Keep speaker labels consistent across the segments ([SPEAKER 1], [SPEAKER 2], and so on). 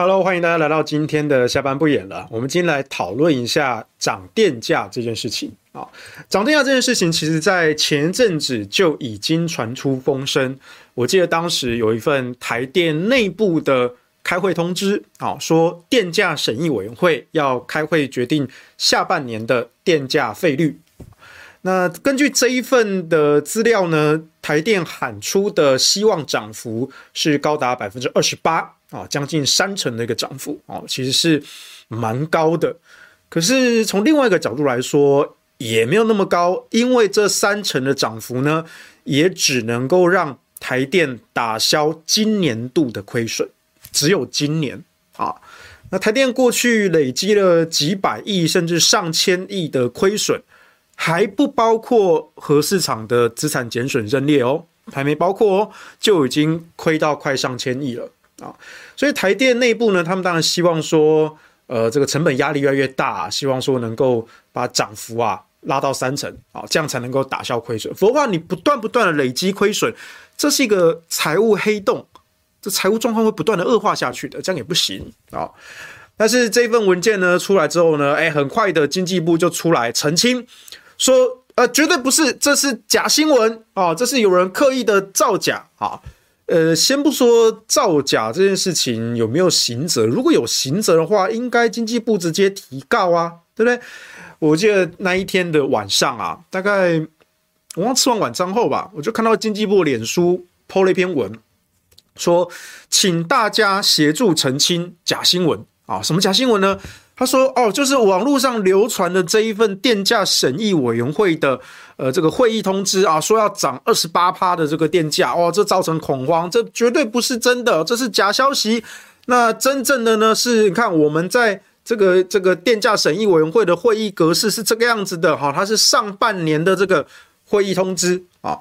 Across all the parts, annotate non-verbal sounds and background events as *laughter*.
[SPEAKER 1] ？Hello，欢迎大家来到今天的下班不演了。我们今天来讨论一下涨电价这件事情啊。涨电价这件事情，其实在前阵子就已经传出风声。我记得当时有一份台电内部的开会通知啊，说电价审议委员会要开会决定下半年的电价费率。那根据这一份的资料呢，台电喊出的希望涨幅是高达百分之二十八。啊，将近三成的一个涨幅啊，其实是蛮高的。可是从另外一个角度来说，也没有那么高，因为这三成的涨幅呢，也只能够让台电打消今年度的亏损，只有今年啊。那台电过去累积了几百亿甚至上千亿的亏损，还不包括核市场的资产减损认列哦，还没包括哦，就已经亏到快上千亿了。啊，所以台电内部呢，他们当然希望说，呃，这个成本压力越来越大，希望说能够把涨幅啊拉到三成啊，这样才能够打消亏损。否则话，你不断不断的累积亏损，这是一个财务黑洞，这财务状况会不断的恶化下去的，这样也不行啊。但是这份文件呢出来之后呢，哎，很快的经济部就出来澄清，说，呃，绝对不是，这是假新闻啊，这是有人刻意的造假啊。呃，先不说造假这件事情有没有刑责，如果有刑责的话，应该经济部直接提告啊，对不对？我记得那一天的晚上啊，大概我刚吃完晚餐后吧，我就看到经济部脸书 po 了一篇文，说请大家协助澄清假新闻啊，什么假新闻呢？他说：“哦，就是网络上流传的这一份电价审议委员会的呃这个会议通知啊，说要涨二十八趴的这个电价，哦，这造成恐慌，这绝对不是真的，这是假消息。那真正的呢是，你看我们在这个这个电价审议委员会的会议格式是这个样子的，哈，它是上半年的这个会议通知啊。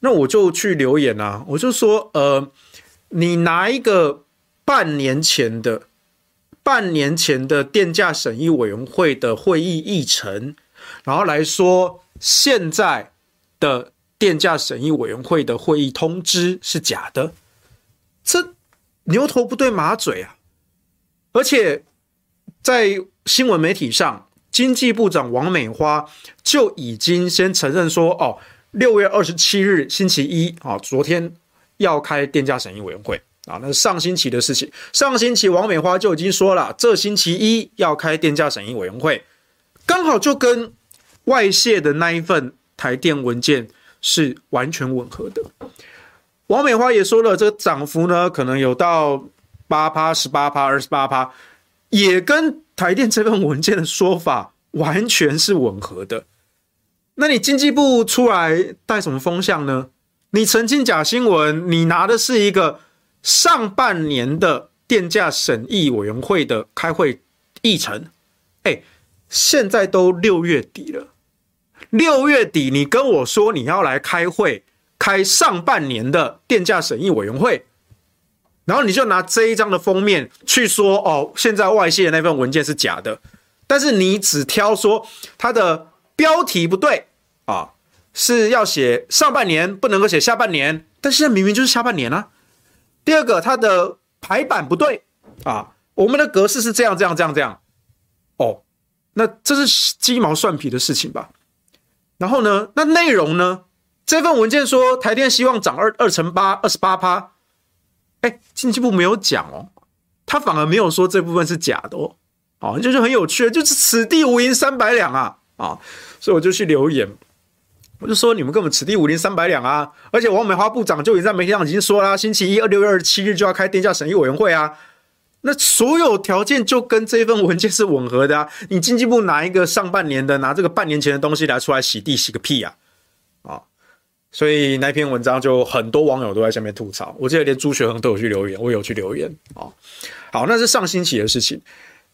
[SPEAKER 1] 那我就去留言啊，我就说，呃，你拿一个半年前的。”半年前的电价审议委员会的会议议程，然后来说现在的电价审议委员会的会议通知是假的，这牛头不对马嘴啊！而且在新闻媒体上，经济部长王美花就已经先承认说：“哦，六月二十七日星期一啊，昨天要开电价审议委员会。”啊，那是上星期的事情。上星期王美花就已经说了，这星期一要开电价审议委员会，刚好就跟外泄的那一份台电文件是完全吻合的。王美花也说了，这个涨幅呢，可能有到八趴、十八趴、二十八趴，也跟台电这份文件的说法完全是吻合的。那你经济部出来带什么风向呢？你澄清假新闻，你拿的是一个。上半年的电价审议委员会的开会议程，哎，现在都六月底了，六月底你跟我说你要来开会，开上半年的电价审议委员会，然后你就拿这一张的封面去说哦，现在外泄的那份文件是假的，但是你只挑说它的标题不对啊，是要写上半年，不能够写下半年，但现在明明就是下半年啊。第二个，它的排版不对。啊，我们的格式是这样这样这样这样，哦，那这是鸡毛蒜皮的事情吧？然后呢，那内容呢？这份文件说台电希望涨二二成八二十八趴，哎，经济部没有讲哦，他反而没有说这部分是假的哦，哦，就是很有趣，就是此地无银三百两啊，啊，所以我就去留言，我就说你们根本此地无银三百两啊，而且王美花部长就已经在媒体上已经说了，星期一二六月二十七日就要开电价审议委员会啊。那所有条件就跟这份文件是吻合的啊！你经济部拿一个上半年的，拿这个半年前的东西来出来洗地，洗个屁啊！啊，所以那篇文章就很多网友都在下面吐槽，我记得连朱学恒都有去留言，我有去留言啊。好，那是上星期的事情。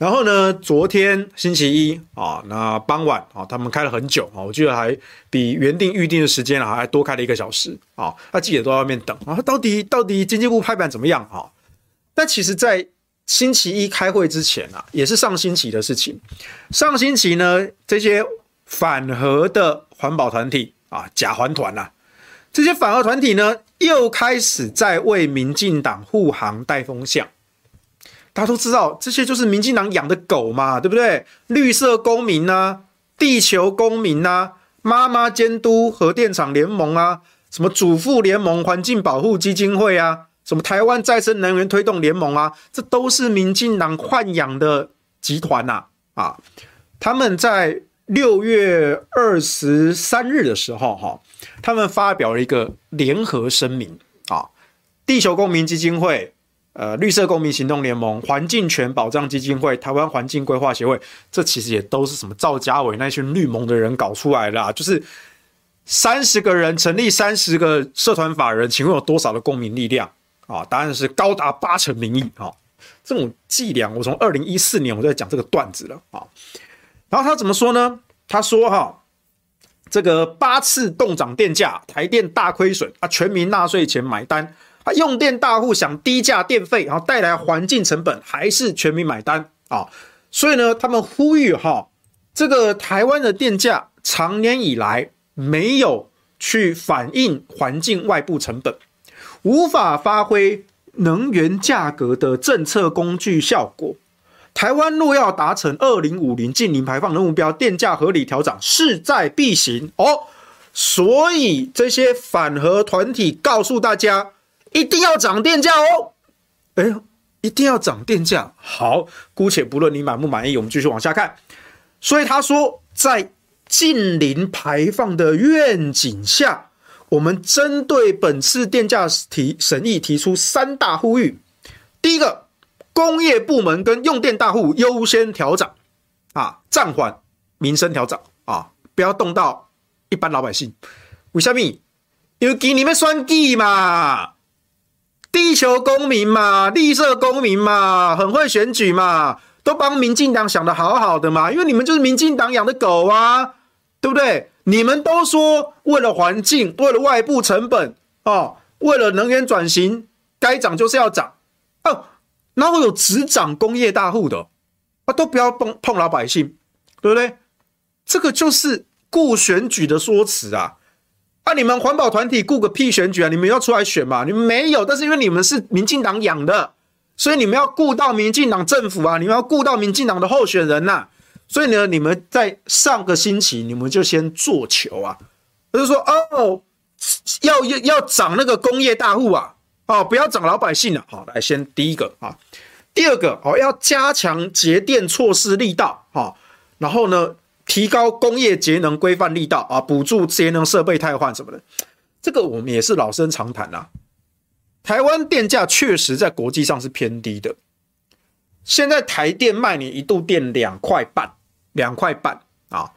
[SPEAKER 1] 然后呢，昨天星期一啊，那傍晚啊，他们开了很久啊，我记得还比原定预定的时间啊还多开了一个小时啊。那记者都在外面等啊，到底到底经济部拍板怎么样啊？但其实，在星期一开会之前啊，也是上星期的事情。上星期呢，这些反核的环保团体啊，假环团呐，这些反核团体呢，又开始在为民进党护航带风向。大家都知道，这些就是民进党养的狗嘛，对不对？绿色公民呐、啊，地球公民呐、啊，妈妈监督核电厂联盟啊，什么主妇联盟、环境保护基金会啊。什么台湾再生能源推动联盟啊，这都是民进党豢养的集团呐！啊，他们在六月二十三日的时候，哈，他们发表了一个联合声明啊，地球公民基金会、呃，绿色公民行动联盟、环境权保障基金会、台湾环境规划协会，这其实也都是什么赵家伟那群绿盟的人搞出来的啊，就是三十个人成立三十个社团法人，请问有多少的公民力量？啊，答案是高达八成民意啊！这种伎俩，我从二零一四年我就在讲这个段子了啊。然后他怎么说呢？他说哈，这个八次动涨电价，台电大亏损啊，全民纳税钱买单用电大户想低价电费，然后带来环境成本，还是全民买单啊。所以呢，他们呼吁哈，这个台湾的电价长年以来没有去反映环境外部成本。无法发挥能源价格的政策工具效果。台湾若要达成二零五零净零排放的目标，电价合理调整势在必行哦。所以这些反核团体告诉大家，一定要涨电价哦。哎，一定要涨电价。好，姑且不论你满不满意，我们继续往下看。所以他说，在近零排放的愿景下。我们针对本次电价提审议提出三大呼吁：第一个，工业部门跟用电大户优先调涨，啊，暂缓民生调涨啊，不要动到一般老百姓。为什么？因为给你们选举嘛，地球公民嘛，绿色公民嘛，很会选举嘛，都帮民进党想得好好的嘛，因为你们就是民进党养的狗啊，对不对？你们都说为了环境，为了外部成本哦，为了能源转型，该涨就是要涨哦。哪会有只涨工业大户的啊？都不要碰碰老百姓，对不对？这个就是顾选举的说辞啊！啊，你们环保团体顾个屁选举啊！你们要出来选嘛？你们没有，但是因为你们是民进党养的，所以你们要顾到民进党政府啊！你们要顾到民进党的候选人呐、所以呢，你们在上个星期，你们就先做球啊，就是说哦，要要要涨那个工业大户啊，哦，不要涨老百姓了。好，来先第一个啊，第二个哦，要加强节电措施力道哈，然后呢，提高工业节能规范力道啊，补助节能设备汰换什么的，这个我们也是老生常谈啊。台湾电价确实在国际上是偏低的，现在台电卖你一度电两块半。两块半啊！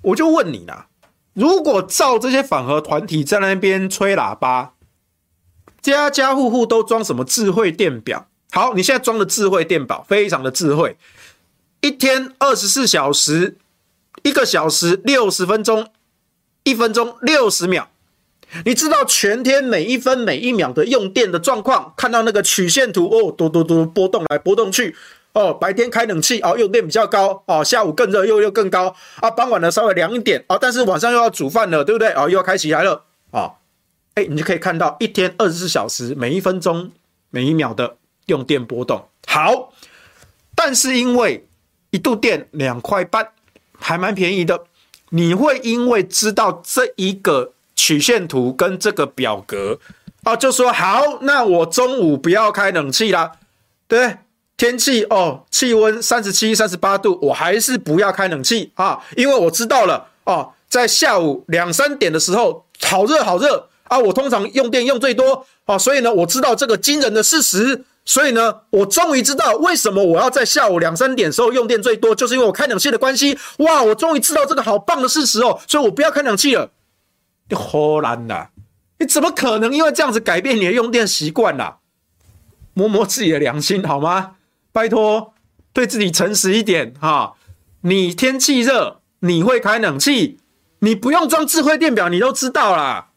[SPEAKER 1] 我就问你啦，如果照这些反核团体在那边吹喇叭，家家户户都装什么智慧电表？好，你现在装的智慧电表非常的智慧，一天二十四小时，一个小时六十分钟，一分钟六十秒，你知道全天每一分每一秒的用电的状况，看到那个曲线图哦，嘟嘟嘟波动来波动去。哦，白天开冷气哦，用电比较高哦，下午更热又又更高啊，傍晚呢稍微凉一点哦，但是晚上又要煮饭了，对不对？哦，又要开起来了哦，哎，你就可以看到一天二十四小时每一分钟每一秒的用电波动。好，但是因为一度电两块半，还蛮便宜的，你会因为知道这一个曲线图跟这个表格，啊，就说好，那我中午不要开冷气啦，对，天气哦，气温三十七、三十八度，我还是不要开冷气啊，因为我知道了哦，在下午两三点的时候，好热好热啊，我通常用电用最多啊，所以呢，我知道这个惊人的事实。所以呢，我终于知道为什么我要在下午两三点的时候用电最多，就是因为我开冷气的关系。哇，我终于知道这个好棒的事实哦，所以我不要开冷气了。你唬烂啦！你怎么可能因为这样子改变你的用电习惯啦？摸摸自己的良心好吗？拜托，对自己诚实一点哈。你天气热，你会开冷气，你不用装智慧电表，你都知道啦。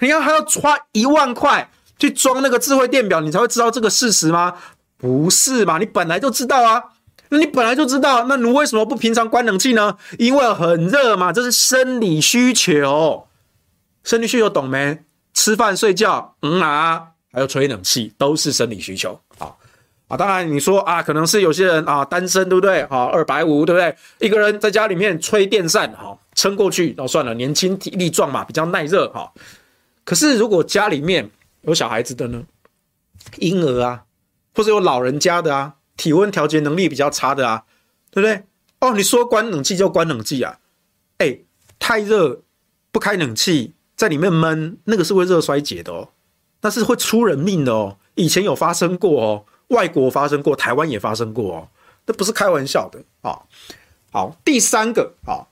[SPEAKER 1] 你要还要花一万块。去装那个智慧电表，你才会知道这个事实吗？不是嘛？你本来就知道啊，那你本来就知道，那你为什么不平常关冷气呢？因为很热嘛，这是生理需求。生理需求懂没？吃饭、睡觉，嗯啊，还有吹冷气，都是生理需求。好啊，当然你说啊，可能是有些人啊单身，对不对？啊，二百五，对不对？一个人在家里面吹电扇，好撑过去，哦，算了，年轻体力壮嘛，比较耐热哈。可是如果家里面有小孩子的呢，婴儿啊，或者有老人家的啊，体温调节能力比较差的啊，对不对？哦，你说关冷气就关冷气啊？哎，太热不开冷气，在里面闷，那个是会热衰竭的哦，那是会出人命的哦。以前有发生过哦，外国发生过，台湾也发生过哦，这不是开玩笑的啊、哦。好，第三个啊、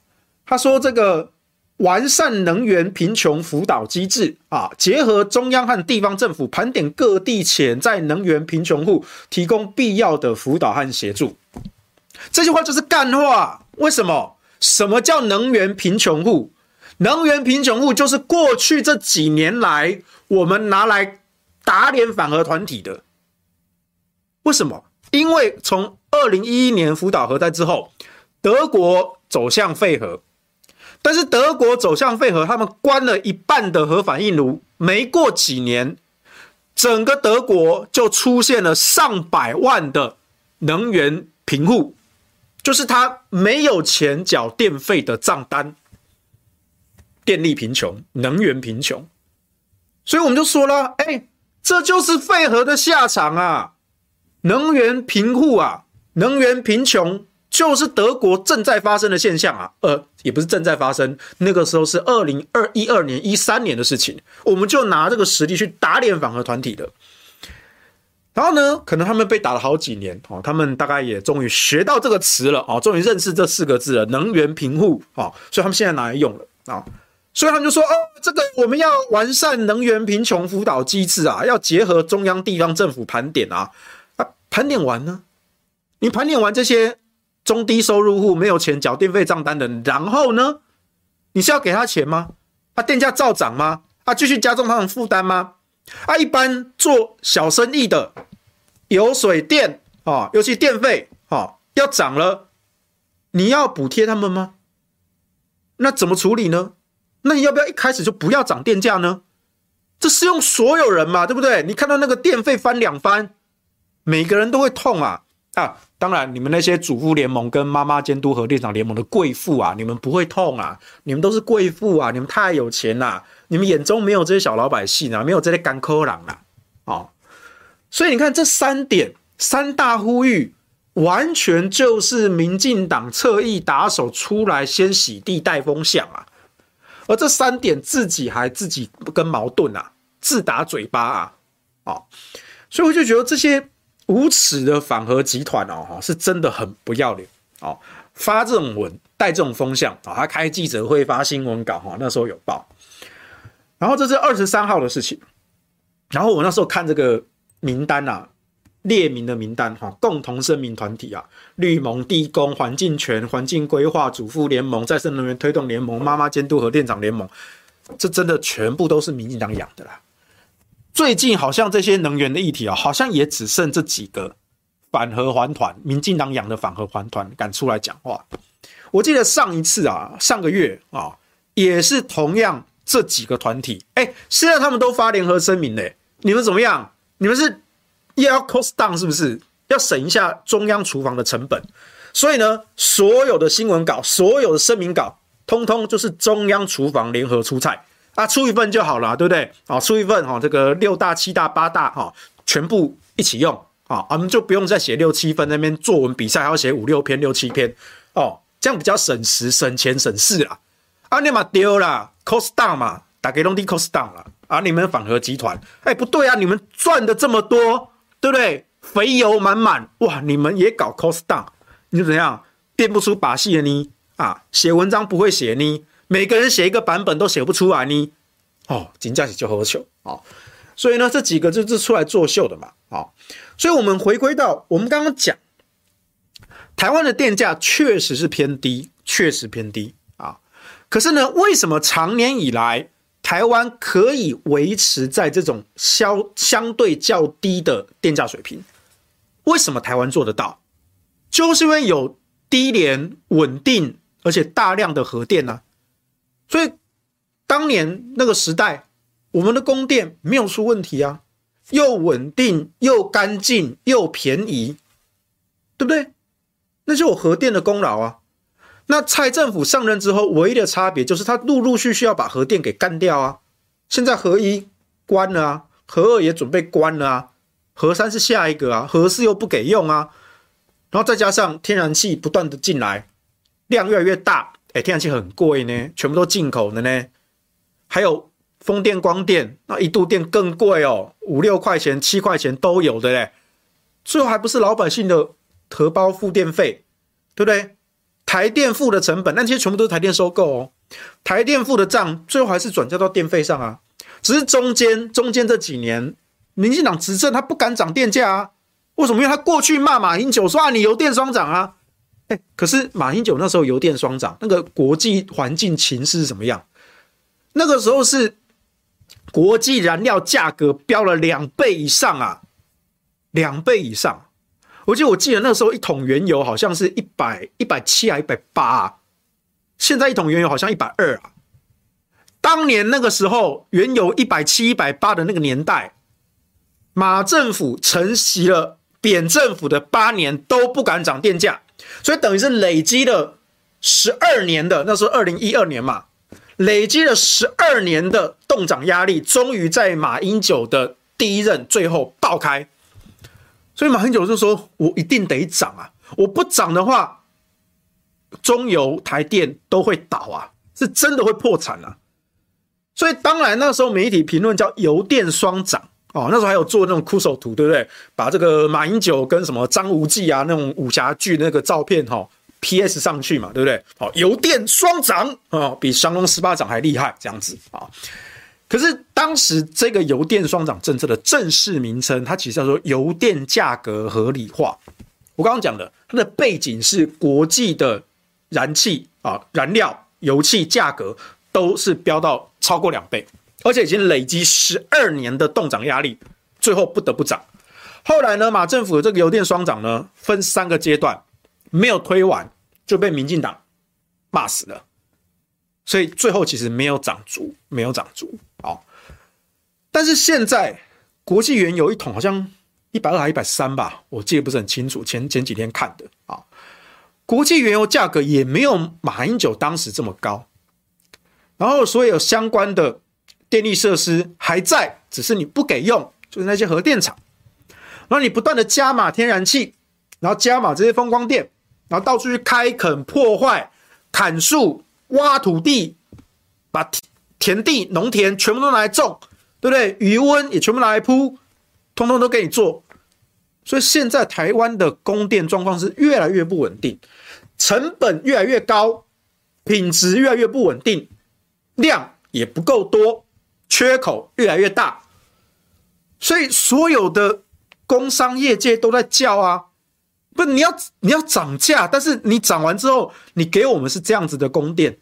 [SPEAKER 1] 他说这个。完善能源贫穷辅导机制啊，结合中央和地方政府盘点各地潜在能源贫穷户，提供必要的辅导和协助。这句话就是干话。为什么？什么叫能源贫穷户？能源贫穷户就是过去这几年来我们拿来打脸反核团体的。为什么？因为从二零一一年福岛核灾之后，德国走向废核。但是德国走向废核，他们关了一半的核反应炉，没过几年，整个德国就出现了上百万的能源贫户，就是他没有钱缴电费的账单，电力贫穷，能源贫穷，所以我们就说了，哎，这就是废核的下场啊，能源贫户啊，能源贫穷。就是德国正在发生的现象啊，呃，也不是正在发生，那个时候是二零二一二年、一三年的事情，我们就拿这个实力去打脸反核团体的。然后呢，可能他们被打了好几年哦，他们大概也终于学到这个词了哦，终于认识这四个字了，能源贫户哦，所以他们现在拿来用了啊，所以他们就说哦，这个我们要完善能源贫穷辅导机制啊，要结合中央地方政府盘点啊，啊，盘点完呢，你盘点完这些。中低收入户没有钱缴电费账单的，然后呢？你是要给他钱吗？他、电价照涨吗？啊，继续加重他的负担吗？啊，一般做小生意的，油水电啊，尤其电费啊要涨了，你要补贴他们吗？那怎么处理呢？那你要不要一开始就不要涨电价呢？这适用所有人嘛，对不对？你看到那个电费翻两番，每个人都会痛啊啊！当然，你们那些主妇联盟跟妈妈监督核电厂联盟的贵妇啊，你们不会痛啊！你们都是贵妇啊！你们太有钱啦！你们眼中没有这些小老百姓啊，没有这些甘苦人啊！哦，所以你看这三点三大呼吁，完全就是民进党侧翼打手出来先洗地带风向啊！而这三点自己还自己跟矛盾啊，自打嘴巴啊！哦，所以我就觉得这些。无耻的反核集团哦，是真的很不要脸哦！发这种文，带这种风向啊，他开记者会发新闻稿哈，那时候有报。然后这是二十三号的事情。然后我那时候看这个名单啊，列名的名单哈，共同声明团体啊，绿盟、地公、环境权、环境规划、主妇联盟、再生能源推动联盟、妈妈监督和店长联盟，这真的全部都是民进党养的啦。最近好像这些能源的议题啊，好像也只剩这几个反核环团，民进党养的反核环团敢出来讲话。我记得上一次啊，上个月啊，也是同样这几个团体，哎，现在他们都发联合声明嘞。你们怎么样？你们是要 cost down 是不是？要省一下中央厨房的成本。所以呢，所有的新闻稿、所有的声明稿，通通就是中央厨房联合出菜。啊，出一份就好了，对不对？啊，出一份哈，这个六大、七大、八大哈，全部一起用啊，我们就不用再写六七分那边作文比赛还要写五六篇、六七篇哦，这样比较省时、省钱、省事啦。啊，你嘛丢了，cost down 嘛，打给龙地 cost down 了啊，你们反核集团，哎，不对啊，你们赚的这么多，对不对？肥油满满，哇，你们也搞 cost down，你怎样？变不出把戏了呢？啊，写文章不会写呢？每个人写一个版本都写不出来呢？哦，金价就好糗哦。所以呢，这几个就是出来作秀的嘛。哦，所以我们回归到我们刚刚讲，台湾的电价确实是偏低，确实偏低啊。可是呢，为什么长年以来台湾可以维持在这种相相对较低的电价水平？为什么台湾做得到？就是因为有低廉、稳定而且大量的核电呢、所以当年那个时代，我们的供电没有出问题啊，又稳定又干净又便宜，对不对？那就有核电的功劳啊。那蔡政府上任之后，唯一的差别就是他陆陆续续要把核电给干掉啊。现在核一关了啊，核二也准备关了啊。核三是下一个啊，核四又不给用啊，然后再加上天然气不断的进来，量越来越大，哎，天然气很贵呢，全部都进口的呢，还有风电、光电，那一度电更贵哦，五六块钱、七块钱都有的嘞，最后还不是老百姓的荷包付电费，对不对？台电付的成本，那些全部都是台电收购哦，台电付的账，最后还是转嫁到电费上啊，只是中间中间这几年。民进党执政，他不敢涨电价啊？为什么？因为他过去骂马英九说啊，你油电双涨啊。哎，可是马英九那时候油电双涨，那个国际环境情势是怎么样？那个时候是国际燃料价格飙了两倍以上啊，两倍以上。我记得我记得那时候一桶原油好像是一百一百七啊，一百八啊。现在一桶原油好像一百二啊。当年那个时候原油一百七、一百八的那个年代。马政府承袭了扁政府的八年都不敢涨电价，所以等于是累积了十二年的，那时候二零一二年嘛，累积了十二年的冻涨压力，终于在马英九的第一任最后爆开。所以马英九就说：“我一定得涨啊，我不涨的话，中油、台电都会倒啊，是真的会破产啊。”所以当然那时候媒体评论叫油电双涨。哦，那时候还有做那种酷手图，对不对？把这个马英九跟什么张无忌啊那种武侠剧那个照片哈、哦、PS 上去嘛，对不对？好、哦，油电双涨啊、哦，比降龙十八掌还厉害，这样子啊、可是当时这个油电双涨政策的正式名称，它其实叫做油电价格合理化。我刚刚讲的，它的背景是国际的燃气啊、燃料、油气价格都是飙到超过两倍。而且已经累积十二年的冻涨压力，最后不得不涨。后来呢，马政府的这个油电双涨呢，分三个阶段，没有推完就被民进党骂死了。所以最后其实没有涨足，没有涨足。好，但是现在国际原油一桶好像一百二还一百三吧，我记得不是很清楚。前前几天看的啊，国际原油价格也没有马英九当时这么高。然后所有相关的。电力设施还在，只是你不给用，就是那些核电厂。然后你不断的加码天然气，然后加码这些风光电，然后到处去开垦、破坏、砍树、挖土地，把田地、农田全部都拿来种，对不对？余温也全部拿来铺，通通都给你做。所以现在台湾的供电状况是越来越不稳定，成本越来越高，品质越来越不稳定，量也不够多。缺口越来越大，所以所有的工商业界都在叫啊，不，你要你要涨价，但是你涨完之后，你给我们是这样子的供电，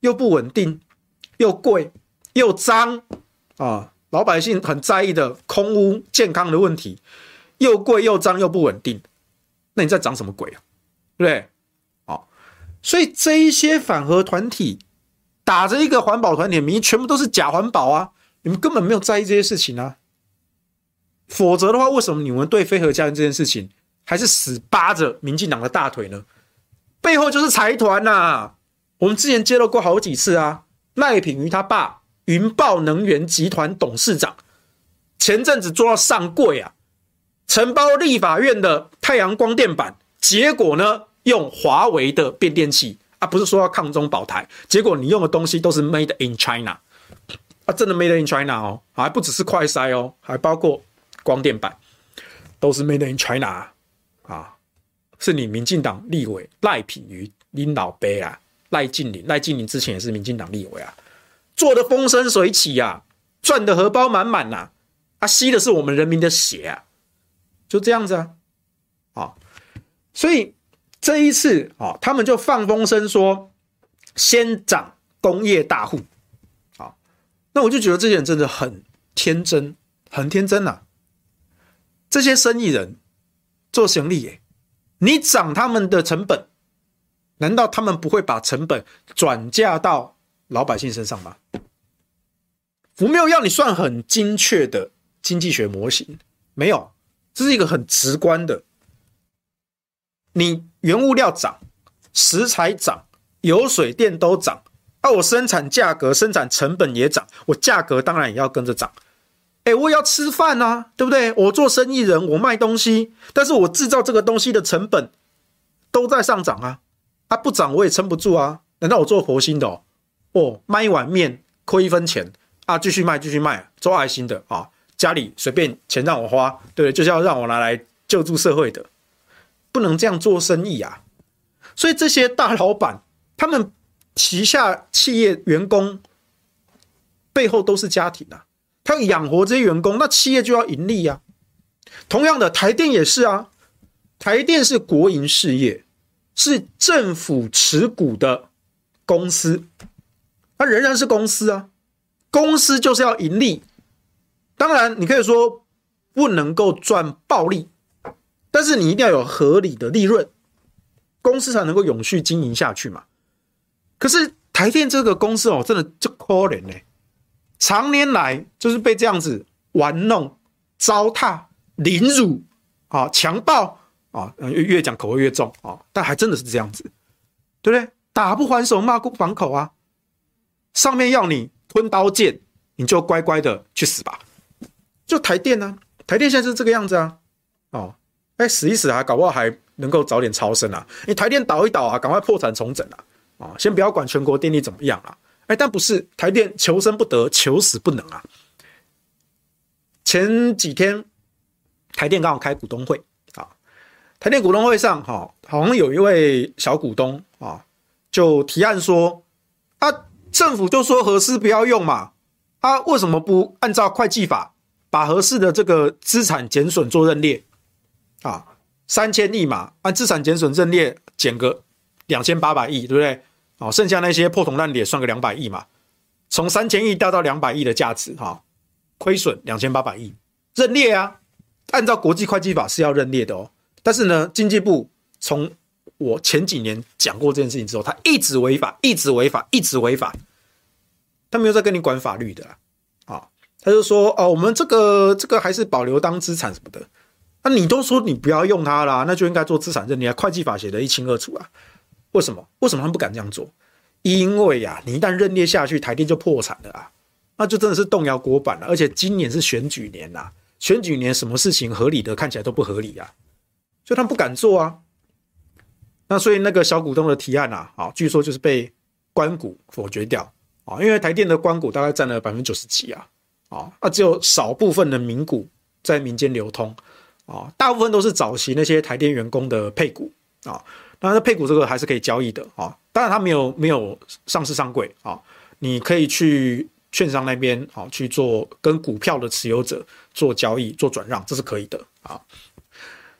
[SPEAKER 1] 又不稳定，又贵，又脏啊，老百姓很在意的空污健康的问题，又贵又脏又不稳定，那你在涨什么鬼啊？对不对？好，所以这一些反核团体。打着一个环保团体的名义，全部都是假环保啊！你们根本没有在意这些事情啊。否则的话，为什么你们对非核家园这件事情还是死扒着民进党的大腿呢？背后就是财团呐！我们之前揭露过好几次啊，赖品妤他爸云豹能源集团董事长，前阵子做到上柜啊，承包立法院的太阳光电板，结果呢，用华为的变电器啊，不是说要抗中保台，结果你用的东西都是 Made in China 啊，真的 Made in China 哦，还不只是快筛哦，还包括光电板，都是 Made in China 啊，是你民进党立委赖品妤领导杯啊，赖静玲，赖静玲之前也是民进党立委啊。做的风生水起呀、啊，赚的荷包满满呐，啊，吸的是我们人民的血啊，就这样子啊，啊，所以这一次啊，他们就放风声说，先涨工业大户，啊，那我就觉得这些人真的很天真，很天真呐、这些生意人做生意耶，你涨他们的成本，难道他们不会把成本转嫁到老百姓身上吗？我没有要你算很精确的经济学模型，没有，这是一个很直观的。你原物料涨，食材涨，油水电都涨，啊，我生产价格、生产成本也涨，我价格当然也要跟着涨。哎，我也要吃饭啊，对不对？我做生意人，我卖东西，但是我制造这个东西的成本都在上涨啊，啊，不涨我也撑不住啊。难道我做佛心的哦？哦，卖一碗面亏一分钱啊，继续卖继续卖，做爱心的啊，家里随便钱让我花，对，就是要让我拿来救助社会的，不能这样做生意啊。所以这些大老板，他们旗下企业员工背后都是家庭啊，他要养活这些员工，那企业就要盈利啊。同样的，台电也是啊，台电是国营事业，是政府持股的公司。它仍然是公司啊，公司就是要盈利。当然，你可以说不能够赚暴利，但是你一定要有合理的利润，公司才能够永续经营下去嘛。可是台电这个公司哦，真的就可怜呢，常年来就是被这样子玩弄、糟蹋、凌辱啊、强暴啊，越越讲口味越重啊，但还真的是这样子，对不对？打不还手，骂不还口啊。上面要你吞刀剑，你就乖乖的去死吧。就台电呢、啊，台电现在是这个样子啊。哦，哎，死一死啊，搞不好还能够早点超生啊。你台电倒一倒啊，赶快破产重整啊。啊，先不要管全国电力怎么样啊。哎，但不是台电求生不得，求死不能啊。前几天台电刚好开股东会啊，台电股东会上哈，好像有一位小股东啊，就提案说啊。政府就说核四不要用嘛，他、啊、为什么不按照会计法把核四的这个资产减损做认列啊？三千亿嘛，按资产减损认列减个两千八百亿，对不对？哦，剩下那些破铜烂铁算个两百亿嘛，从三千亿掉到两百亿的价值，哈，亏损两千八百亿，认列啊，按照国际会计法是要认列的哦。但是呢，经济部从我前几年讲过这件事情之后，他一直违法，一直违法，一直违法。他没有在跟你管法律的啊，啊，他就说哦，我们这个这个还是保留当资产什么的。那你都说你不要用它啦，那就应该做资产认列，会计法写得一清二楚啊。为什么？为什么他们不敢这样做？因为呀，你一旦认列下去，台电就破产了啊，那就真的是动摇国本了。而且今年是选举年呐，选举年什么事情合理的看起来都不合理啊，所以他们不敢做啊。那所以那个小股东的提案啊，啊，据说就是被官股否决掉啊，因为台电的官股大概占了百分之九十几啊，啊，那只有少部分的民股在民间流通啊，大部分都是早期那些台电员工的配股啊，那配股这个还是可以交易的啊，当然它没有没有上市上柜啊，你可以去券商那边啊去做跟股票的持有者做交易做转让，这是可以的啊，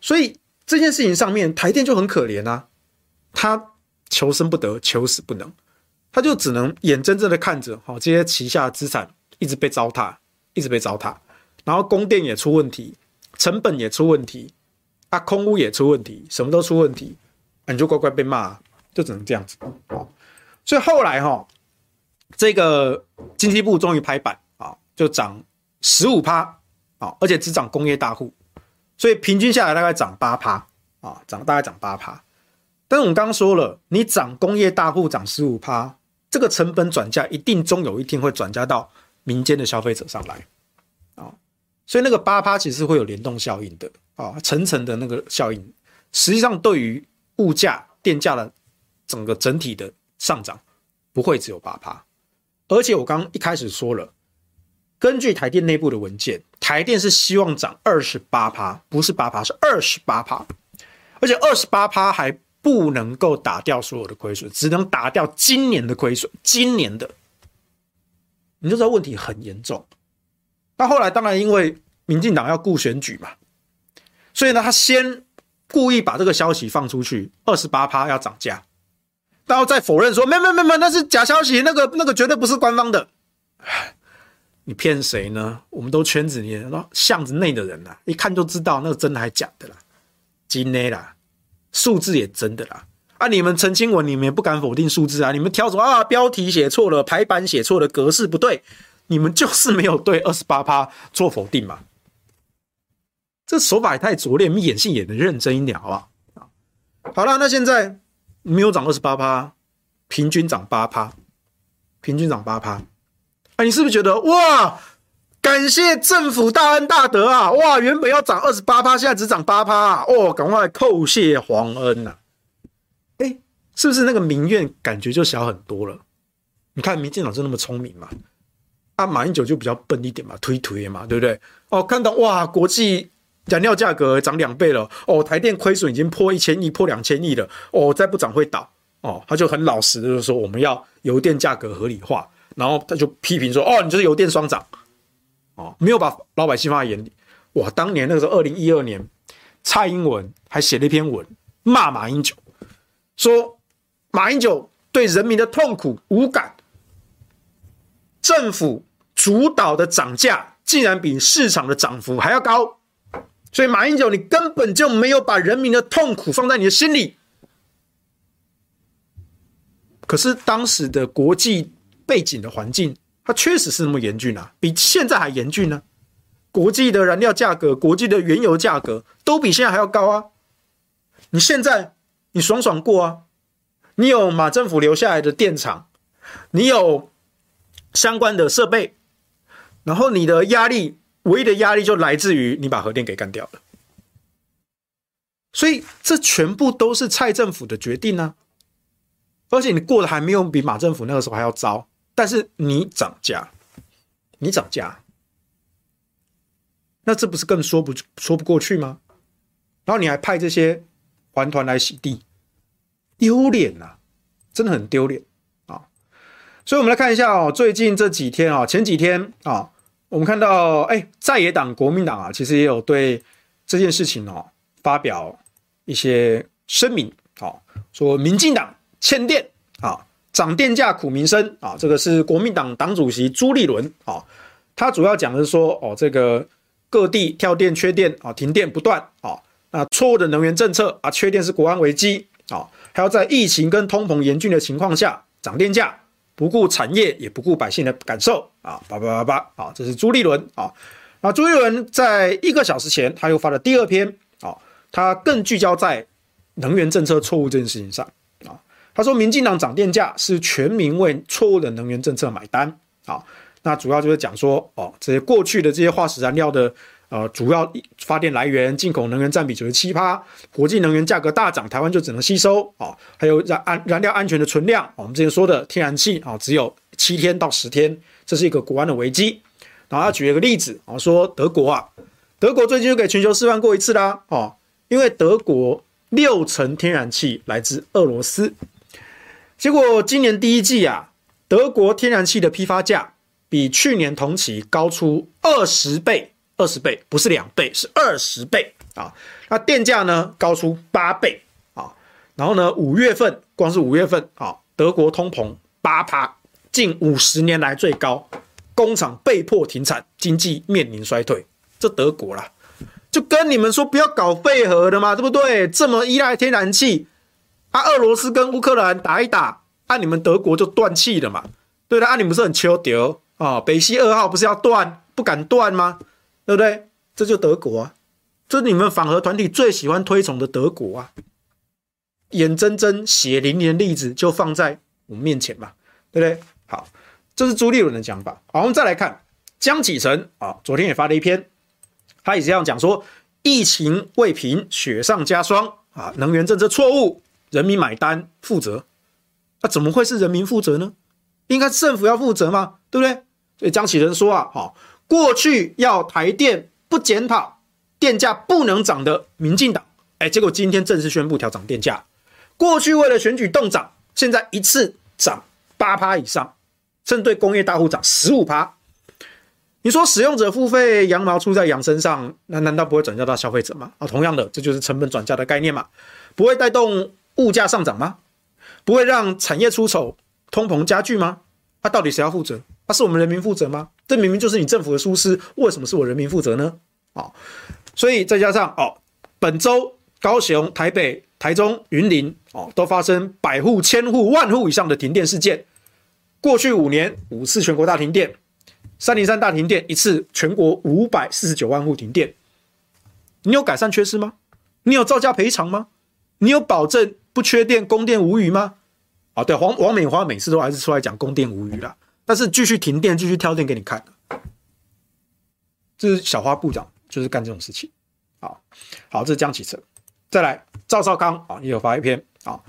[SPEAKER 1] 所以这件事情上面台电就很可怜啊。他求生不得，求死不能，他就只能眼睁睁的看着，哈，这些旗下资产一直被糟蹋，一直被糟蹋，然后供电也出问题，成本也出问题，啊，空屋也出问题，什么都出问题，你就乖乖被骂，就只能这样子，所以后来哈，这个经济部终于拍板啊，就涨十五趴啊，而且只涨工业大户，所以平均下来大概涨八趴啊，涨大概涨八趴。但是我们刚刚说了，你涨工业大户涨十五趴，这个成本转嫁一定终有一天会转嫁到民间的消费者上来啊，所以那个八趴其实会有联动效应的啊，层层的那个效应，实际上对于物价电价的整个整体的上涨不会只有八趴，而且我刚刚一开始说了，根据台电内部的文件，台电是希望涨二十八趴，不是八趴，是二十八趴，而且二十八趴还。不能够打掉所有的亏损，只能打掉今年的亏损。今年的，你就知道问题很严重。那后来当然因为民进党要顾选举嘛，所以呢，他先故意把这个消息放出去，二十八趴要涨价，然后再否认说没没没没，那是假消息，那个那个绝对不是官方的。你骗谁呢？我们都圈子里，巷子内的人啊，一看就知道那个真的还假的啦，真的啦。数字也真的啦，啊！你们澄清文，你们也不敢否定数字啊！你们挑什么啊？标题写错了，排版写错了，格式不对，你们就是没有对二十八趴做否定嘛？这手法也太拙劣，你们演戏演得认真一点好不好？好了，那现在没有涨二十八趴，平均涨八趴，平均涨八趴，啊！你是不是觉得哇？感谢政府大恩大德啊！哇，原本要涨二十八趴，现在只涨八趴！哦，赶快叩谢皇恩呐、啊！哎，是不是那个民怨感觉就小很多了？你看民进党就那么聪明嘛？啊，马英九就比较笨一点嘛，推推嘛，对不对？哦，看到哇，国际燃料价格涨两倍了，哦，台电亏损已经破一千亿，破两千亿了，哦，再不涨会倒，哦，他就很老实的就是说我们要油电价格合理化，然后他就批评说，哦，你就是油电双涨。哦，没有把老百姓放在眼里。哇，当年那个时候，二零一二年，蔡英文还写了一篇文骂马英九，说马英九对人民的痛苦无感，政府主导的涨价竟然比市场的涨幅还要高，所以马英九你根本就没有把人民的痛苦放在你的心里。可是当时的国际背景的环境。它确实是那么严峻啊，比现在还严峻呢。国际的燃料价格、国际的原油价格都比现在还要高啊。你现在你爽爽过啊，你有马政府留下来的电厂，你有相关的设备，然后你的压力唯一的压力就来自于你把核电给干掉了。所以这全部都是蔡政府的决定呢，而且你过得还没有比马政府那个时候还要糟。但是你涨价，你涨价，那这不是更说不说不过去吗？然后你还派这些还团来洗地，丢脸呐，真的很丢脸！所以，我们来看一下哦，最近这几天啊，前几天啊，我们看到，哎，在野党国民党啊，其实也有对这件事情哦发表一些声明，好，说民进党欠电啊。涨电价苦民生啊，这个是国民党党主席朱立伦啊，他主要讲的是说哦，这个各地跳电、缺电啊，停电不断啊，那错误的能源政策啊，缺电是国安危机啊，还要在疫情跟通膨严峻的情况下涨电价，不顾产业也不顾百姓的感受啊，叭叭叭叭啊，这是朱立伦啊，那朱立伦在一个小时前他又发了第二篇啊，他更聚焦在能源政策错误这件事情上啊。他说：“民进党涨电价是全民为错误的能源政策买单啊！那主要就是讲说，哦，这些过去的这些化石燃料的呃主要发电来源，进口能源占比九十七趴，国际能源价格大涨，台湾就只能吸收啊。还有燃安燃料安全的存量，我们之前说的天然气啊，只有七天到十天，这是一个国安的危机。然后他举了一个例子啊，说德国啊，德国最近就给全球示范过一次啦，哦，因为德国六成天然气来自俄罗斯。”结果今年第一季啊，德国天然气的批发价比去年同期高出二十倍，二十倍不是两倍，是二十倍啊。那电价呢高出八倍啊。然后呢，五月份光是五月份啊，德国通膨八趴，近五十年来最高，工厂被迫停产，经济面临衰退。这德国啦，就跟你们说不要搞废核的嘛，对不对？这么依赖天然气。啊，俄罗斯跟乌克兰打一打，啊，你们德国就断气了嘛？对的，啊，你们不是很求丢啊？北溪二号不是要断，不敢断吗？对不对？这就德国啊，这是你们反核团体最喜欢推崇的德国啊，眼睁睁、血淋淋的例子就放在我们面前嘛。对不对？好，这是朱立伦的讲法。好，我们再来看江启臣啊，昨天也发了一篇，他也是这样讲说，疫情未平，雪上加霜啊，能源政策错误，人民买单负责。那、怎么会是人民负责呢？应该政府要负责嘛？对不对？所以江启臣说啊，好，过去要台电不检讨电价不能涨的民进党，哎，结果今天正式宣布调涨电价。过去为了选举动涨，现在一次涨八趴以上，甚至对工业大户涨十五趴。你说使用者付费，羊毛出在羊身上，那难道不会转嫁到消费者吗？啊，同样的，这就是成本转嫁的概念嘛，不会带动物价上涨吗？不会让产业出丑、通膨加剧吗？那、到底谁要负责？是我们人民负责吗？这明明就是你政府的疏失，为什么是我人民负责呢？啊、哦，所以再加上哦，本周高雄、台北、台中、云林哦，都发生百户、千户、万户以上的停电事件。过去五年五次全国大停电，三零三大停电一次，全国五百四十九万户停电。你有改善缺失吗？你有造价赔偿吗？你有保证？不缺电，供电无虞吗？啊，对，黄王美花每次都还是出来讲供电无虞啦，但是继续停电，继续跳电给你看。这是小花部长就是干这种事情。好，好，这是江启臣。再来，赵少康啊，也有发一篇啊。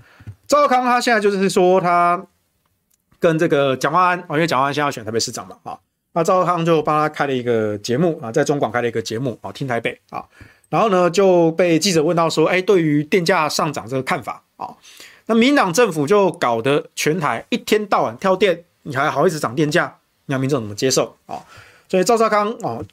[SPEAKER 1] 赵少康他现在就是说他跟这个蒋万安啊，因为蒋万安现在要选台北市长嘛啊，那赵少康就帮他开了一个节目啊，在中广开了一个节目啊，听台北啊。然后呢，就被记者问到说：“哎，对于电价上涨这个看法啊、那民党政府就搞得全台一天到晚跳电，你还好意思涨电价？你让民众怎么接受啊、？”所以赵少康啊、哦，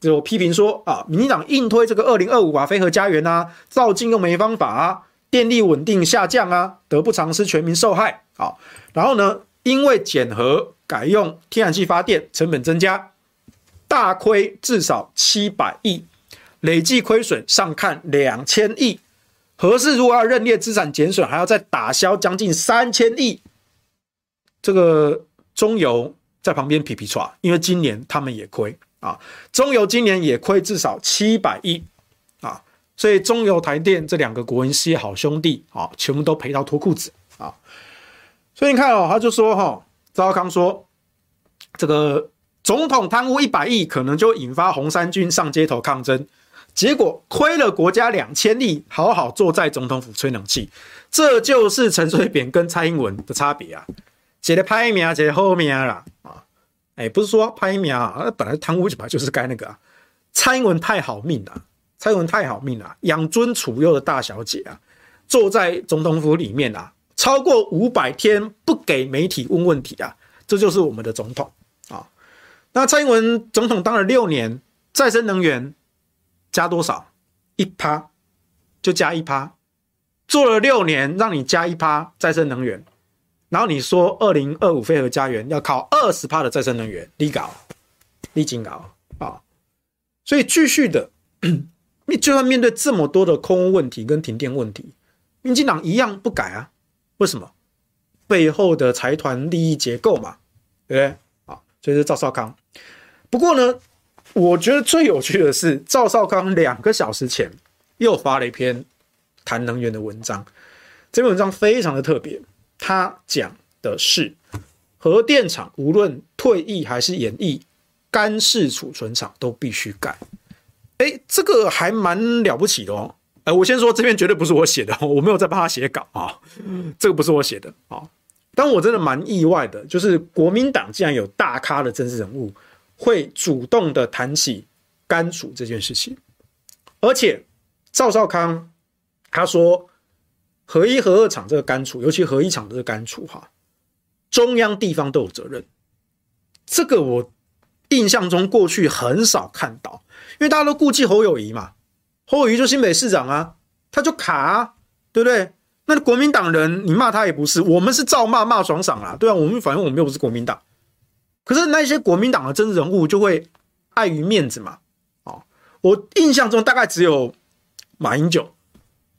[SPEAKER 1] 就批评说：“啊，民进党硬推这个二零二五啊，非核家园啊，造进又没方法啊，电力稳定下降啊，得不偿失，全民受害啊、然后呢，因为减核改用天然气发电，成本增加，大亏至少七百亿。”累计亏损上看两千亿，核四如果要认列资产减损，还要再打消将近三千亿。这个中油在旁边皮皮剉，因为今年他们也亏啊，中油今年也亏至少七百亿啊，所以中油台电这两个国营事业好兄弟啊，全部都赔到脱裤子啊。所以你看哦，他就说哈，赵康说这个总统贪污一百亿，可能就引发红衫军上街头抗争。结果亏了国家两千亿，好好坐在总统府吹冷气，这就是陈水扁跟蔡英文的差别啊！写的拍名，写的后面啦啊！哎，不是说拍名啊，本来贪污本来就是该那个啊。蔡英文太好命了，蔡英文太好命了，养尊处优的大小姐啊，坐在总统府里面啊，超过五百天不给媒体问问题啊，这就是我们的总统啊。那蔡英文总统当了六年，再生能源。加多少？一趴，就加一趴。做了六年，让你加一趴再生能源，然后你说二零二五飞核家园要靠二十趴的再生能源，你搞，你真搞啊！所以继续的，你 *clears throat* 就算面对这么多的空问题跟停电问题，民进党一样不改啊？为什么？背后的财团利益结构嘛，对不对？啊，所以是赵少康。不过呢。我觉得最有趣的是，赵少康两个小时前又发了一篇谈能源的文章。这篇文章非常的特别，他讲的是核电厂无论退役还是延役，干式储存厂都必须改。哎，这个还蛮了不起的哦。哎，我先说这篇绝对不是我写的，*laughs* 我没有在帮他写稿啊。这个不是我写的啊。但我真的蛮意外的，就是国民党竟然有大咖的政治人物。会主动的谈起干储这件事情，而且赵少康他说，核一核二厂这个干储，尤其核一厂这个干储哈，中央地方都有责任。这个我印象中过去很少看到，因为大家都顾忌侯友谊嘛，侯友谊就新北市长啊，他就卡啊，对不对？那国民党人你骂他也不是，我们是照骂骂爽爽啦，对啊，我们反正我们又不是国民党。可是那些国民党的政治人物就会碍于面子嘛，哦，我印象中大概只有马英九，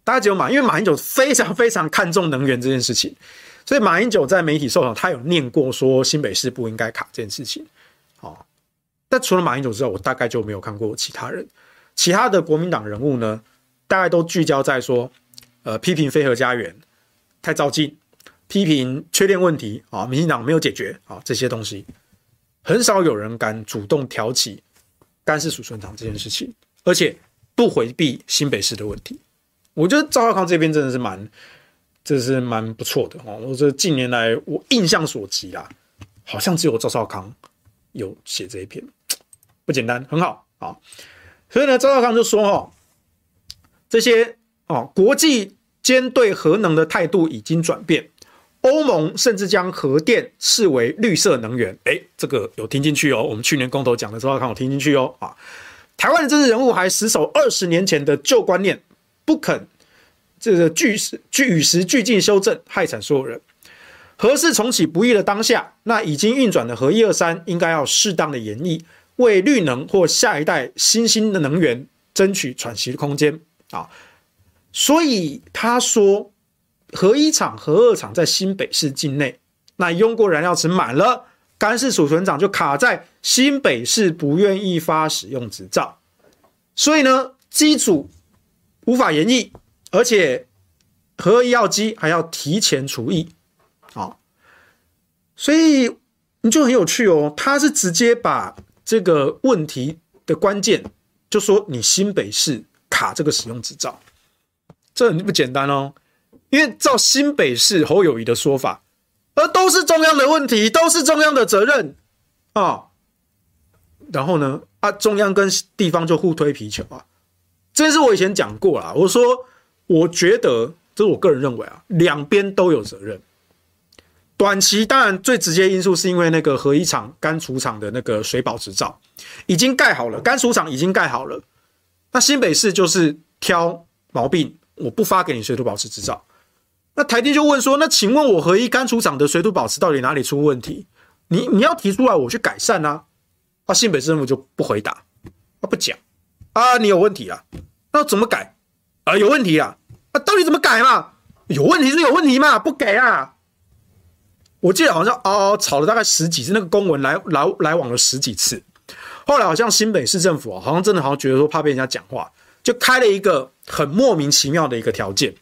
[SPEAKER 1] 大家只有马，因为马英九非常非常看重能源这件事情，所以马英九在媒体受访，他有念过说新北市不应该卡这件事情，哦，但除了马英九之外，我大概就没有看过其他人，其他的国民党人物呢，大概都聚焦在说，呃，批评飞核家园太躁进，批评缺电问题啊，民进党没有解决啊，这些东西。很少有人敢主动挑起干式储存厂这件事情，而且不回避新北市的问题。我觉得赵少康这边真的是蛮，这是蛮不错的哦。我这近年来我印象所及啦，好像只有赵少康有写这一篇，不简单，很好啊。所以呢，赵少康就说哦，这些哦，国际间对核能的态度已经转变，欧盟甚至将核电视为绿色能源。诶，这个有听进去哦。我们去年公投讲的赵少康有听进去哦啊。台湾的政治人物还死守二十年前的旧观念。不肯这个据时据与时俱进修正，害惨所有人。核四重启不易的当下，那已经运转的核一二三应该要适当的延役，为绿能或下一代新兴的能源争取喘息的空间啊。所以他说，核一厂、核二厂在新北市境内，那用过燃料池满了，干式储存厂就卡在新北市不愿意发使用执照，所以呢，机组。无法延役，而且核药机还要提前除役，啊，所以你就很有趣哦。他是直接把这个问题的关键就说你新北市卡这个使用执照，这很不简单哦。因为照新北市侯友谊的说法，而都是中央的问题，都是中央的责任啊。然后呢，啊，中央跟地方就互推皮球啊。这是我以前讲过啦，我说我觉得这是我个人认为啊，两边都有责任。短期当然最直接因素是因为那个核一厂干储厂的那个水保执照已经盖好了，干储厂已经盖好了，那新北市就是挑毛病，我不发给你水土保持执照。那台电就问说，那请问我核一干储厂的水土保持到底哪里出问题？你你要提出来，我去改善啊。啊，新北市政府就不回答，他不讲。啊，你有问题啊？那怎么改？啊，有问题啊？啊，到底怎么改嘛？有问题是有问题嘛？不给啊？我记得好像嗷嗷吵了大概十几次，那个公文来来来往了十几次。后来好像新北市政府，好像真的好像觉得说怕被人家讲话，就开了一个很莫名其妙的一个条件。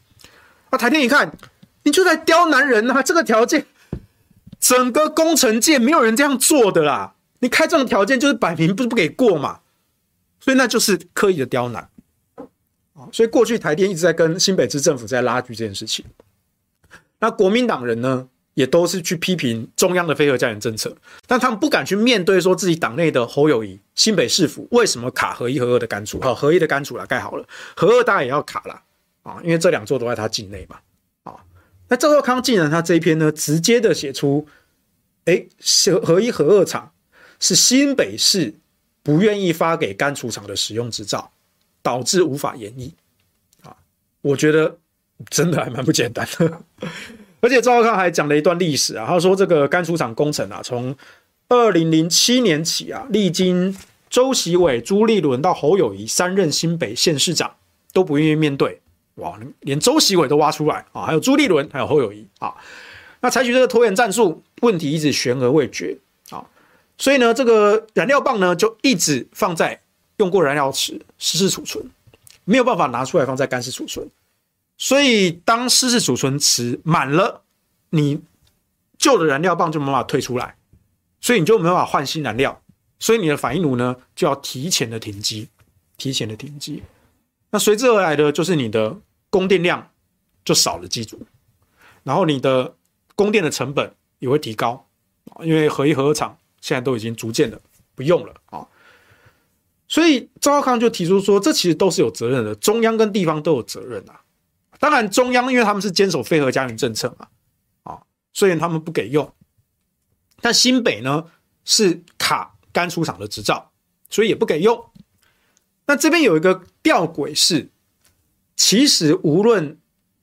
[SPEAKER 1] 啊，台电一看，你就在刁难人啊！这个条件，整个工程界没有人这样做的啦。你开这种条件，就是摆明不是不给过嘛。所以那就是刻意的刁难啊！所以过去台电一直在跟新北市政府在拉锯这件事情。那国民党人呢，也都是去批评中央的非核家园政策，但他们不敢去面对说自己党内的侯友谊新北市府为什么卡核一核二的干储？好，核一的干储了盖好了，核二当然也要卡了啊！因为这两座都在他境内嘛啊！那赵少康竟然他这一篇呢，直接的写出，哎，核核一核二厂是新北市。不愿意发给干储厂的使用执照，导致无法延役啊！我觉得真的还蛮不简单的。*laughs* 而且赵浩康还讲了一段历史啊，他说这个干储厂工程啊，从二零零七年起啊，历经周习伟、朱立伦到侯友宜三任新北县市长都不愿意面对，哇，连周习伟都挖出来啊，还有朱立伦，还有侯友宜啊，那采取这个拖延战术，问题一直悬而未决。所以呢，这个燃料棒呢，就一直放在用过燃料池湿式储存，没有办法拿出来放在干式储存。所以当湿式储存池满了，你旧的燃料棒就没办法退出来，所以你就没办法换新燃料，所以你的反应炉呢就要提前的停机，提前的停机。那随之而来的就是你的供电量就少了机组，然后你的供电的成本也会提高，因为核一核二厂。现在都已经逐渐的不用了啊，所以赵少康就提出说，这其实都是有责任的，中央跟地方都有责任啊。当然，中央因为他们是坚守非核家园政策嘛，啊，所以他们不给用。但新北呢是卡干出厂的执照，所以也不给用。那这边有一个吊诡是，其实无论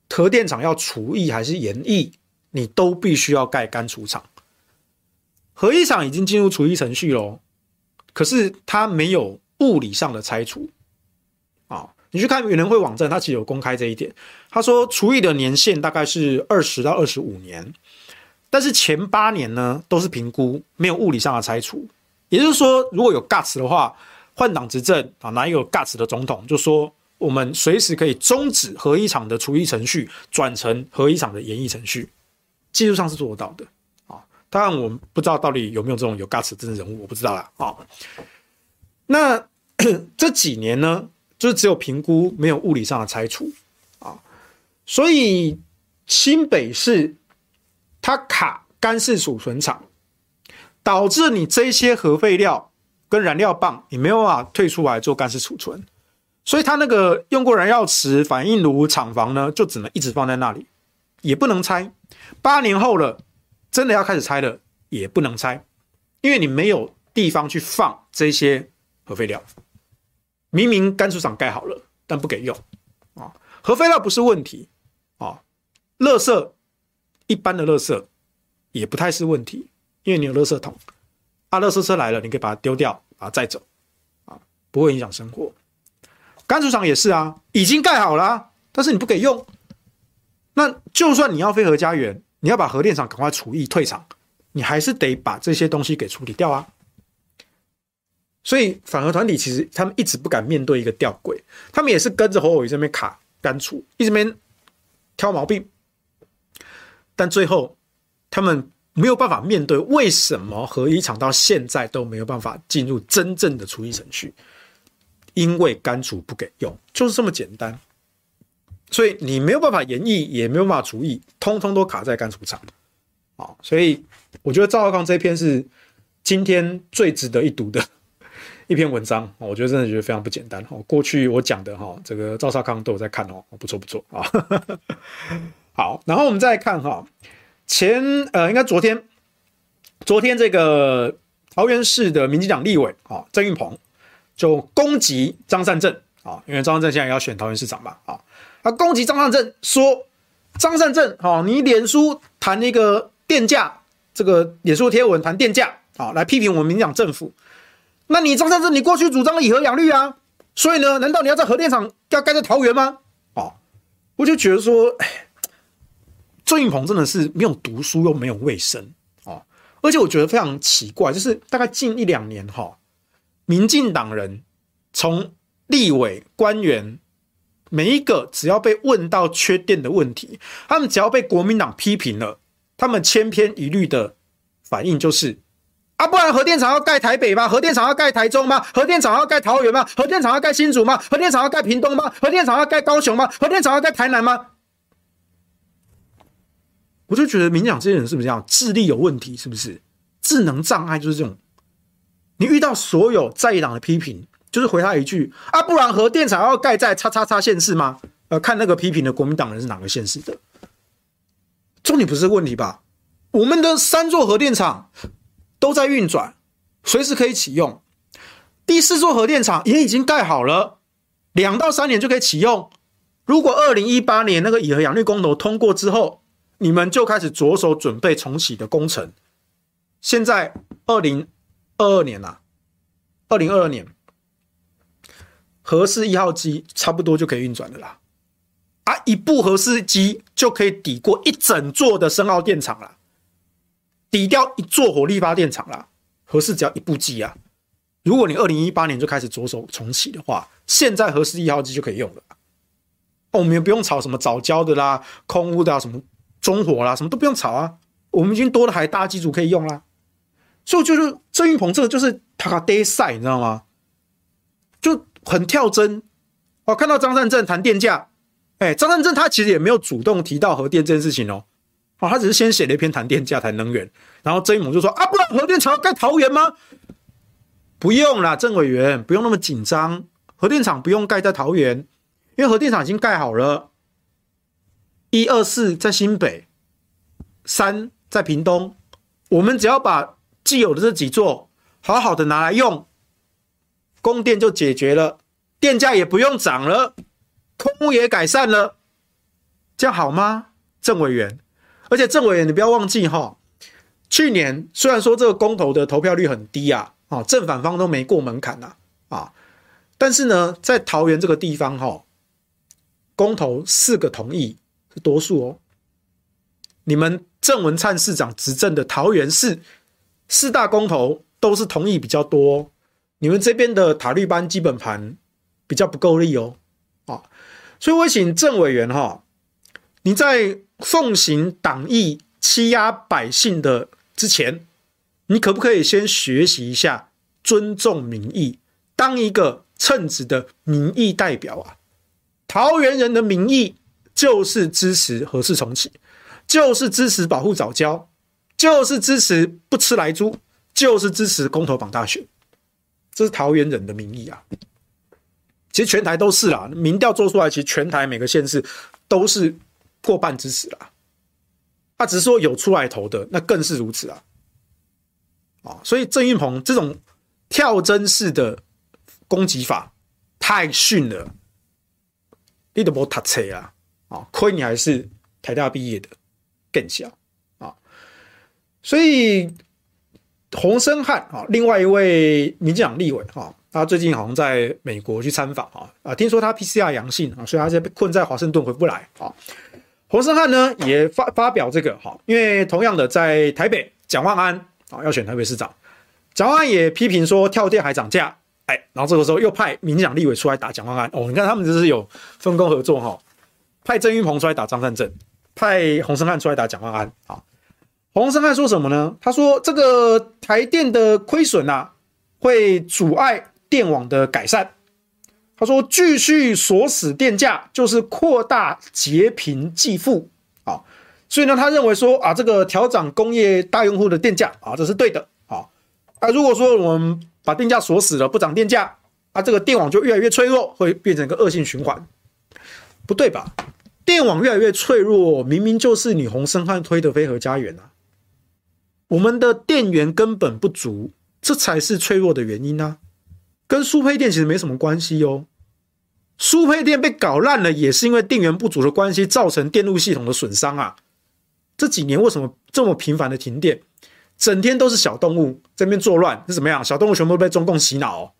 [SPEAKER 1] 核电厂要除役还是延役，你都必须要盖干储厂。核一厂已经进入除役程序喽，可是它没有物理上的拆除啊。你去看原能会网站，它其实有公开这一点。他说除役的年限大概是二十到二十五年，但是前八年呢都是评估没有物理上的拆除。也就是说，如果有 GUS 的话，换党执政啊，哪一个有 GUS 的总统就说我们随时可以终止核一厂的除役程序，转成核一厂的延役程序技术上是做得到的。当然，我们不知道到底有没有这种有 guts 的人物，我不知道啦。啊。那 *coughs* 这几年呢，就是只有评估，没有物理上的拆除啊。所以新北市它卡干式储存厂，导致你这些核废料跟燃料棒，你没有办法退出来做干式储存。所以它那个用过燃料池、反应炉、厂房呢，就只能一直放在那里，也不能拆。八年后了，真的要开始拆了，也不能拆，因为你没有地方去放这些核废料。明明干貯厂盖好了，但不给用啊。核废料不是问题啊，垃圾一般的垃圾也不太是问题，因为你有垃圾桶啊，垃圾车来了，你可以把它丢掉，把它载走啊，不会影响生活。干貯厂也是啊，已经盖好了，但是你不给用，那就算你要飞核家园，你要把核电厂赶快除役退场，你还是得把这些东西给处理掉啊。所以反核团体其实他们一直不敢面对一个吊诡，他们也是跟着侯友宜这边卡干储，一直边挑毛病，但最后他们没有办法面对为什么核一厂到现在都没有办法进入真正的除役程序。因为干储不给用，就是这么简单，所以你没有办法演绎，也没有办法除役，通通都卡在干储厂。啊，所以我觉得赵少康这篇是今天最值得一读的一篇文章。我觉得真的觉得非常不简单。哦，过去我讲的哈，这个赵少康都有在看哦，不错不错啊。*laughs* 好，然后我们再看哈，前呃，应该昨天，昨天这个桃园市的民进党立委啊，郑运鹏。就攻击张善政啊，因为张善政现在要选桃园市长嘛啊，他攻击张善政说，张善政啊，你脸书谈那个电价，这个脸书贴文谈电价啊，来批评我们民进党政府，那你张善政你过去主张以核养绿啊，所以呢，难道你要在核电厂要盖在桃园吗？啊，我就觉得说，郑运鹏真的是没有读书又没有卫生啊，而且我觉得非常奇怪，就是大概近一两年哈。民进党人从立委官员每一个只要被问到缺电的问题，他们只要被国民党批评了，他们千篇一律的反应就是：啊，不然核电厂要盖台北吗？核电厂要盖台中吗？核电厂要盖桃园吗？核电厂要盖新竹吗？核电厂要盖屏东吗？核电厂要盖高雄吗？核电厂要盖台南吗？我就觉得民进党这些人是不是这样？智力有问题？是不是智能障碍？就是这种。你遇到所有在野党的批评，就是回他一句啊，不然核电厂要盖在叉叉叉县市吗？呃，看那个批评的国民党人是哪个县市的？重点不是问题吧？我们的三座核电厂都在运转，随时可以启用。第四座核电厂也已经盖好了，两到三年就可以启用。如果二零一八年那个以核养绿公投通过之后，你们就开始着手准备重启的工程。现在二零。二二年呐、啊，二零二二年，核四一号机差不多就可以运转了啦。啊，一部核四机就可以抵过一整座的深澳电厂了，抵掉一座火力发电厂了。核四只要一部机啊，如果你二零一八年就开始着手重启的话，现在核四一号机就可以用了。我们也不用炒什么早交的啦、空屋的啊、什么中火啦，什么都不用炒啊，我们已经多了海大机组可以用啦。所以就是郑运鹏这个就是他个呆赛，你知道吗？就很跳针。我看到张善政谈电价，哎，张善政他其实也没有主动提到核电这件事情哦，哦，他只是先写了一篇谈电价、谈能源，然后郑运鹏就说啊，不然核电厂要盖桃园吗？不用啦，郑委员不用那么紧张，核电厂不用盖在桃园，因为核电厂已经盖好了，一二四在新北，三在屏东，我们只要把。既有的这几座，好好的拿来用，供电就解决了，电价也不用涨了，空屋也改善了，这样好吗？郑委员，而且郑委员，你不要忘记哈，去年虽然说这个公投的投票率很低啊，啊，正反方都没过门槛呐，啊，但是呢，在桃园这个地方哈，公投四个同意是多数哦，你们郑文灿市长执政的桃园市。四大公投都是同意比较多，你们这边的塔绿班基本盘比较不够力哦，啊，所以我请郑委员哈，你在奉行党意、欺压百姓的之前，你可不可以先学习一下尊重民意，当一个称职的民意代表啊？桃园人的民意就是支持核四重启，就是支持保护早教，就是支持不吃来猪，就是支持公投绑大选，这是桃园人的民意啊。其实全台都是啦，民调做出来，其实全台每个县市都是过半支持啦。他只是说有出来投的，那更是如此啊。啊，所以郑运鹏这种跳针式的攻击法太逊了，你都没读册啊！啊，亏你还是台大毕业的，更小啊。所以洪申翰啊，另外一位民进党立委哈。他最近好像在美国去参访啊啊，听说他 PCR 阳性啊，所以他现在被困在华盛顿回不来啊。洪申翰呢也发发表这个哈，因为同样的在台北蒋万安啊要选台北市长，蒋万安也批评说跳电还涨价，哎，然后这个时候又派民进党立委出来打蒋万安哦，你看他们这是有分工合作哈，派郑运鹏出来打张善政，派洪申翰出来打蒋万安啊。洪申翰说什么呢？他说这个台电的亏损啊会阻碍。电网的改善，他说继续锁死电价就是扩大劫贫济富啊，所以呢，他认为说啊，这个调涨工业大用户的电价啊，这是对的啊。啊，如果说我们把电价锁死了，不涨电价，啊，这个电网就越来越脆弱，会变成一个恶性循环，不对吧？电网越来越脆弱，明明就是你洪申翰推的飞核家园啊，我们的电源根本不足，这才是脆弱的原因啊。跟输配电其实没什么关系哦，输配电被搞烂了，也是因为电源不足的关系，造成电路系统的损伤啊。这几年为什么这么频繁的停电？整天都是小动物在那边作乱，是怎么样？小动物全部被中共洗脑，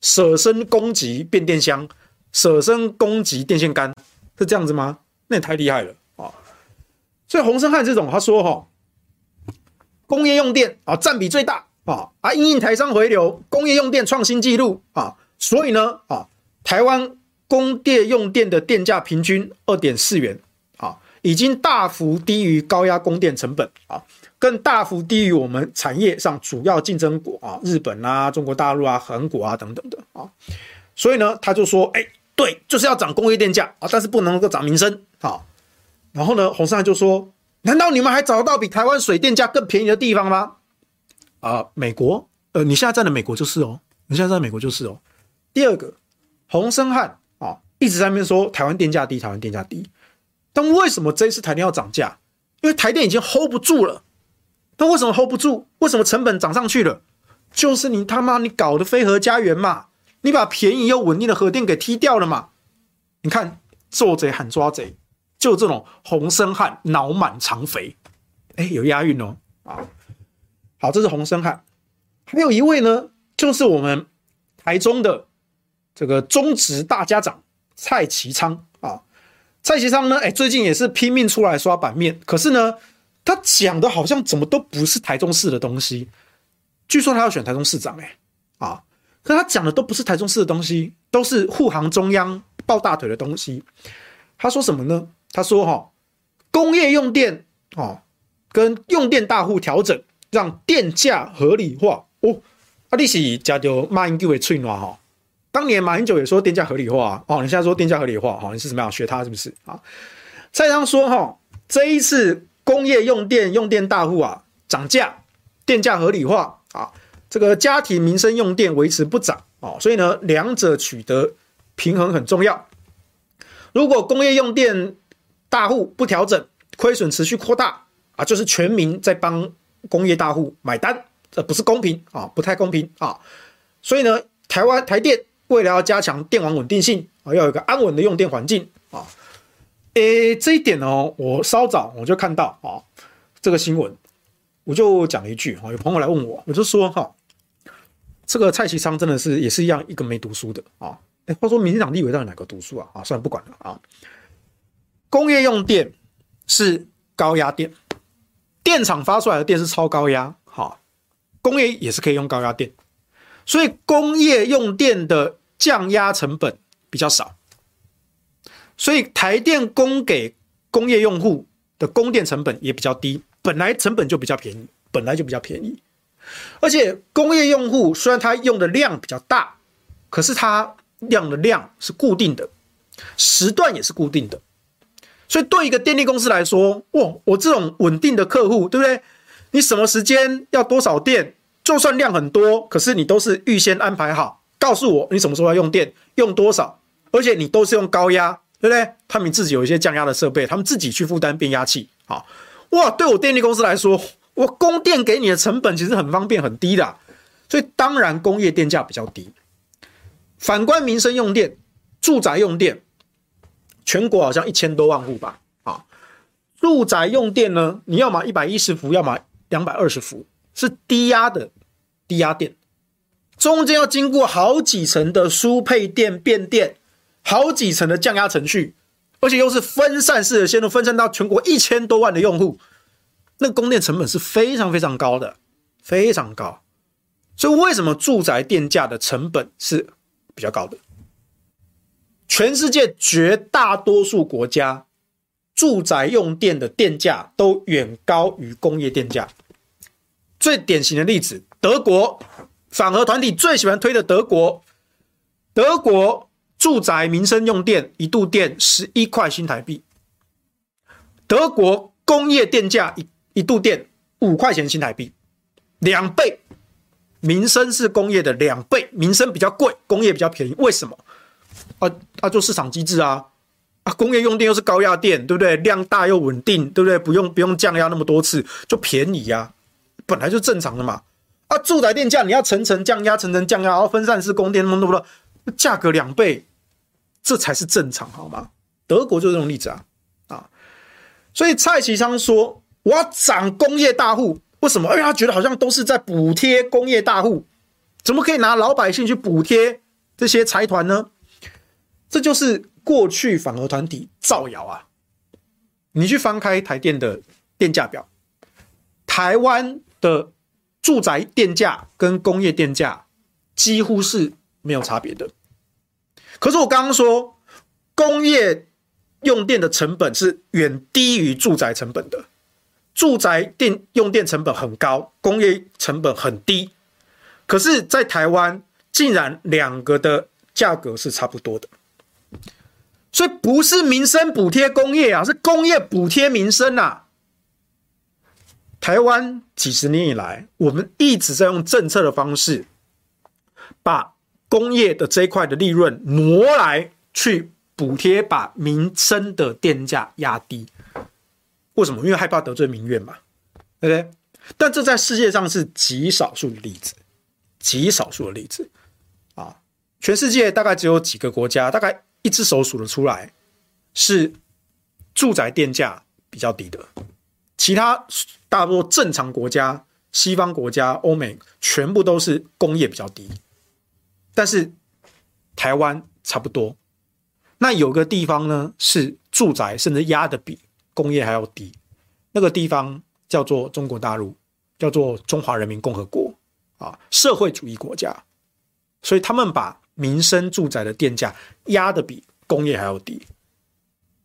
[SPEAKER 1] 舍身攻击变电箱，舍身攻击电线杆，是这样子吗？那也太厉害了啊！所以洪申翰这种他说哈，工业用电啊占比最大。啊啊！因应台商回流，工业用电创新纪录啊！所以呢啊，台湾工业用电的电价平均二点四元啊，已经大幅低于高压供电成本啊，更大幅低于我们产业上主要竞争国啊，日本啊、中国大陆啊、韩国啊等等的啊。所以呢，他就说：哎，对，就是要涨工业电价啊，但是不能够涨民生啊。然后呢，洪申翰就说：难道你们还找得到比台湾水电价更便宜的地方吗？啊、呃，美国，呃，你现在站的美国就是哦，你现在站的美国就是哦。第二个，洪申翰啊，一直在那边说台湾电价低，台湾电价低。但为什么这一次台电要涨价？因为台电已经 hold 不住了。但为什么 hold 不住？为什么成本涨上去了？就是你他妈你搞的非核家园嘛，你把便宜又稳定的核电给踢掉了嘛。你看做贼喊抓贼，就这种洪申翰脑满肠肥，哎，有押韵哦啊。好，这是洪申翰，还有一位呢，就是我们台中的这个中职大家长蔡其昌啊。蔡其昌呢，哎，最近也是拼命出来刷版面，可是呢，他讲的好像怎么都不是台中市的东西。据说他要选台中市长，哎，啊，可他讲的都不是台中市的东西，都是护航中央抱大腿的东西。他说什么呢？他说哈，工业用电啊，跟用电大户调整。让电价合理化哦，啊，你是加丢马英九的嘴暖哈？当年马英九也说电价合理化哦，你现在说电价合理化哈？你是怎么样学他是不是啊？蔡昌说哈，这一次工业用电用电大户啊涨价，电价合理化啊，这个家庭民生用电维持不涨哦，所以呢，两者取得平衡很重要。如果工业用电大户不调整，亏损持续扩大啊，就是全民在帮。工业大户买单，这不是公平啊，不太公平啊。所以呢，台湾台电为了要加强电网稳定性啊，要有一个安稳的用电环境啊。诶，这一点呢，我稍早我就看到啊，这个新闻，我就讲了一句啊，有朋友来问我，我就说哈，这个蔡其昌真的是也是一样一个没读书的啊。诶，话说民进党立委到底哪个读书啊？啊，算了，不管了啊。工业用电是高压电。电厂发出来的电是超高压，好，工业也是可以用高压电，所以工业用电的降压成本比较少，所以台电供给工业用户的供电成本也比较低本来成本就比较便宜，本来就比较便宜。而且工业用户虽然它用的量比较大，可是它量的量是固定的，时段也是固定的。所以对一个电力公司来说，哇，我这种稳定的客户，对不对？你什么时间要多少电，就算量很多，可是你都是预先安排好，告诉我你什么时候要用电，用多少，而且你都是用高压，对不对？他们自己有一些降压的设备，他们自己去负担变压器，好，哇，对我电力公司来说，我供电给你的成本其实很方便很低的，所以当然工业电价比较低。反观民生用电、住宅用电，全国好像一千多万户吧，啊，住宅用电呢，你要么一百一十伏，要么。两百二十伏是低压的低压电，中间要经过好几层的输配电变电，好几层的降压程序，而且又是分散式的线路，分散到全国一千多万的用户，那供电成本是非常非常高的，非常高。所以为什么住宅电价的成本是比较高的？全世界绝大多数国家。住宅用电的电价都远高于工业电价。最典型的例子，德国反核团体最喜欢推的德国，德国住宅民生用电一度电十一块新台币，德国工业电价一一度电五块钱新台币，两倍。民生是工业的两倍，民生比较贵，工业比较便宜，为什么？啊啊，做市场机制啊。啊，工业用电又是高压电，对不对？量大又稳定，对不对？不用不用降压那么多次，就便宜呀，本来就正常的嘛。啊，住宅电价你要层层降压，层层降压，然后分散式供电那么多，价格两倍，这才是正常，好吗？德国就是这种例子啊啊！所以蔡其昌说我要涨工业大户，为什么？因为他觉得好像都是在补贴工业大户，怎么可以拿老百姓去补贴这些财团呢？这就是。过去反核团体造谣啊！你去翻开台电的电价表，台湾的住宅电价跟工业电价几乎是没有差别的。可是我刚刚说，工业用电的成本是远低于住宅成本的，住宅电用电成本很高，工业成本很低。可是，在台湾竟然两个的价格是差不多的。所以不是民生补贴工业啊，是工业补贴民生啊。台湾几十年以来，我们一直在用政策的方式，把工业的这一块的利润挪来去补贴，把民生的电价压低。为什么？因为害怕得罪民怨嘛，对不对？但这在世界上是极少数的例子，极少数的例子啊。全世界大概只有几个国家，大概。一只手数得出来，是住宅电价比较低的，其他大多正常国家、西方国家、欧美全部都是工业比较低，但是台湾差不多。那有个地方呢，是住宅甚至压得比工业还要低，那个地方叫做中国大陆，叫做中华人民共和国啊，社会主义国家，所以他们把。民生住宅的电价压得比工业还要低，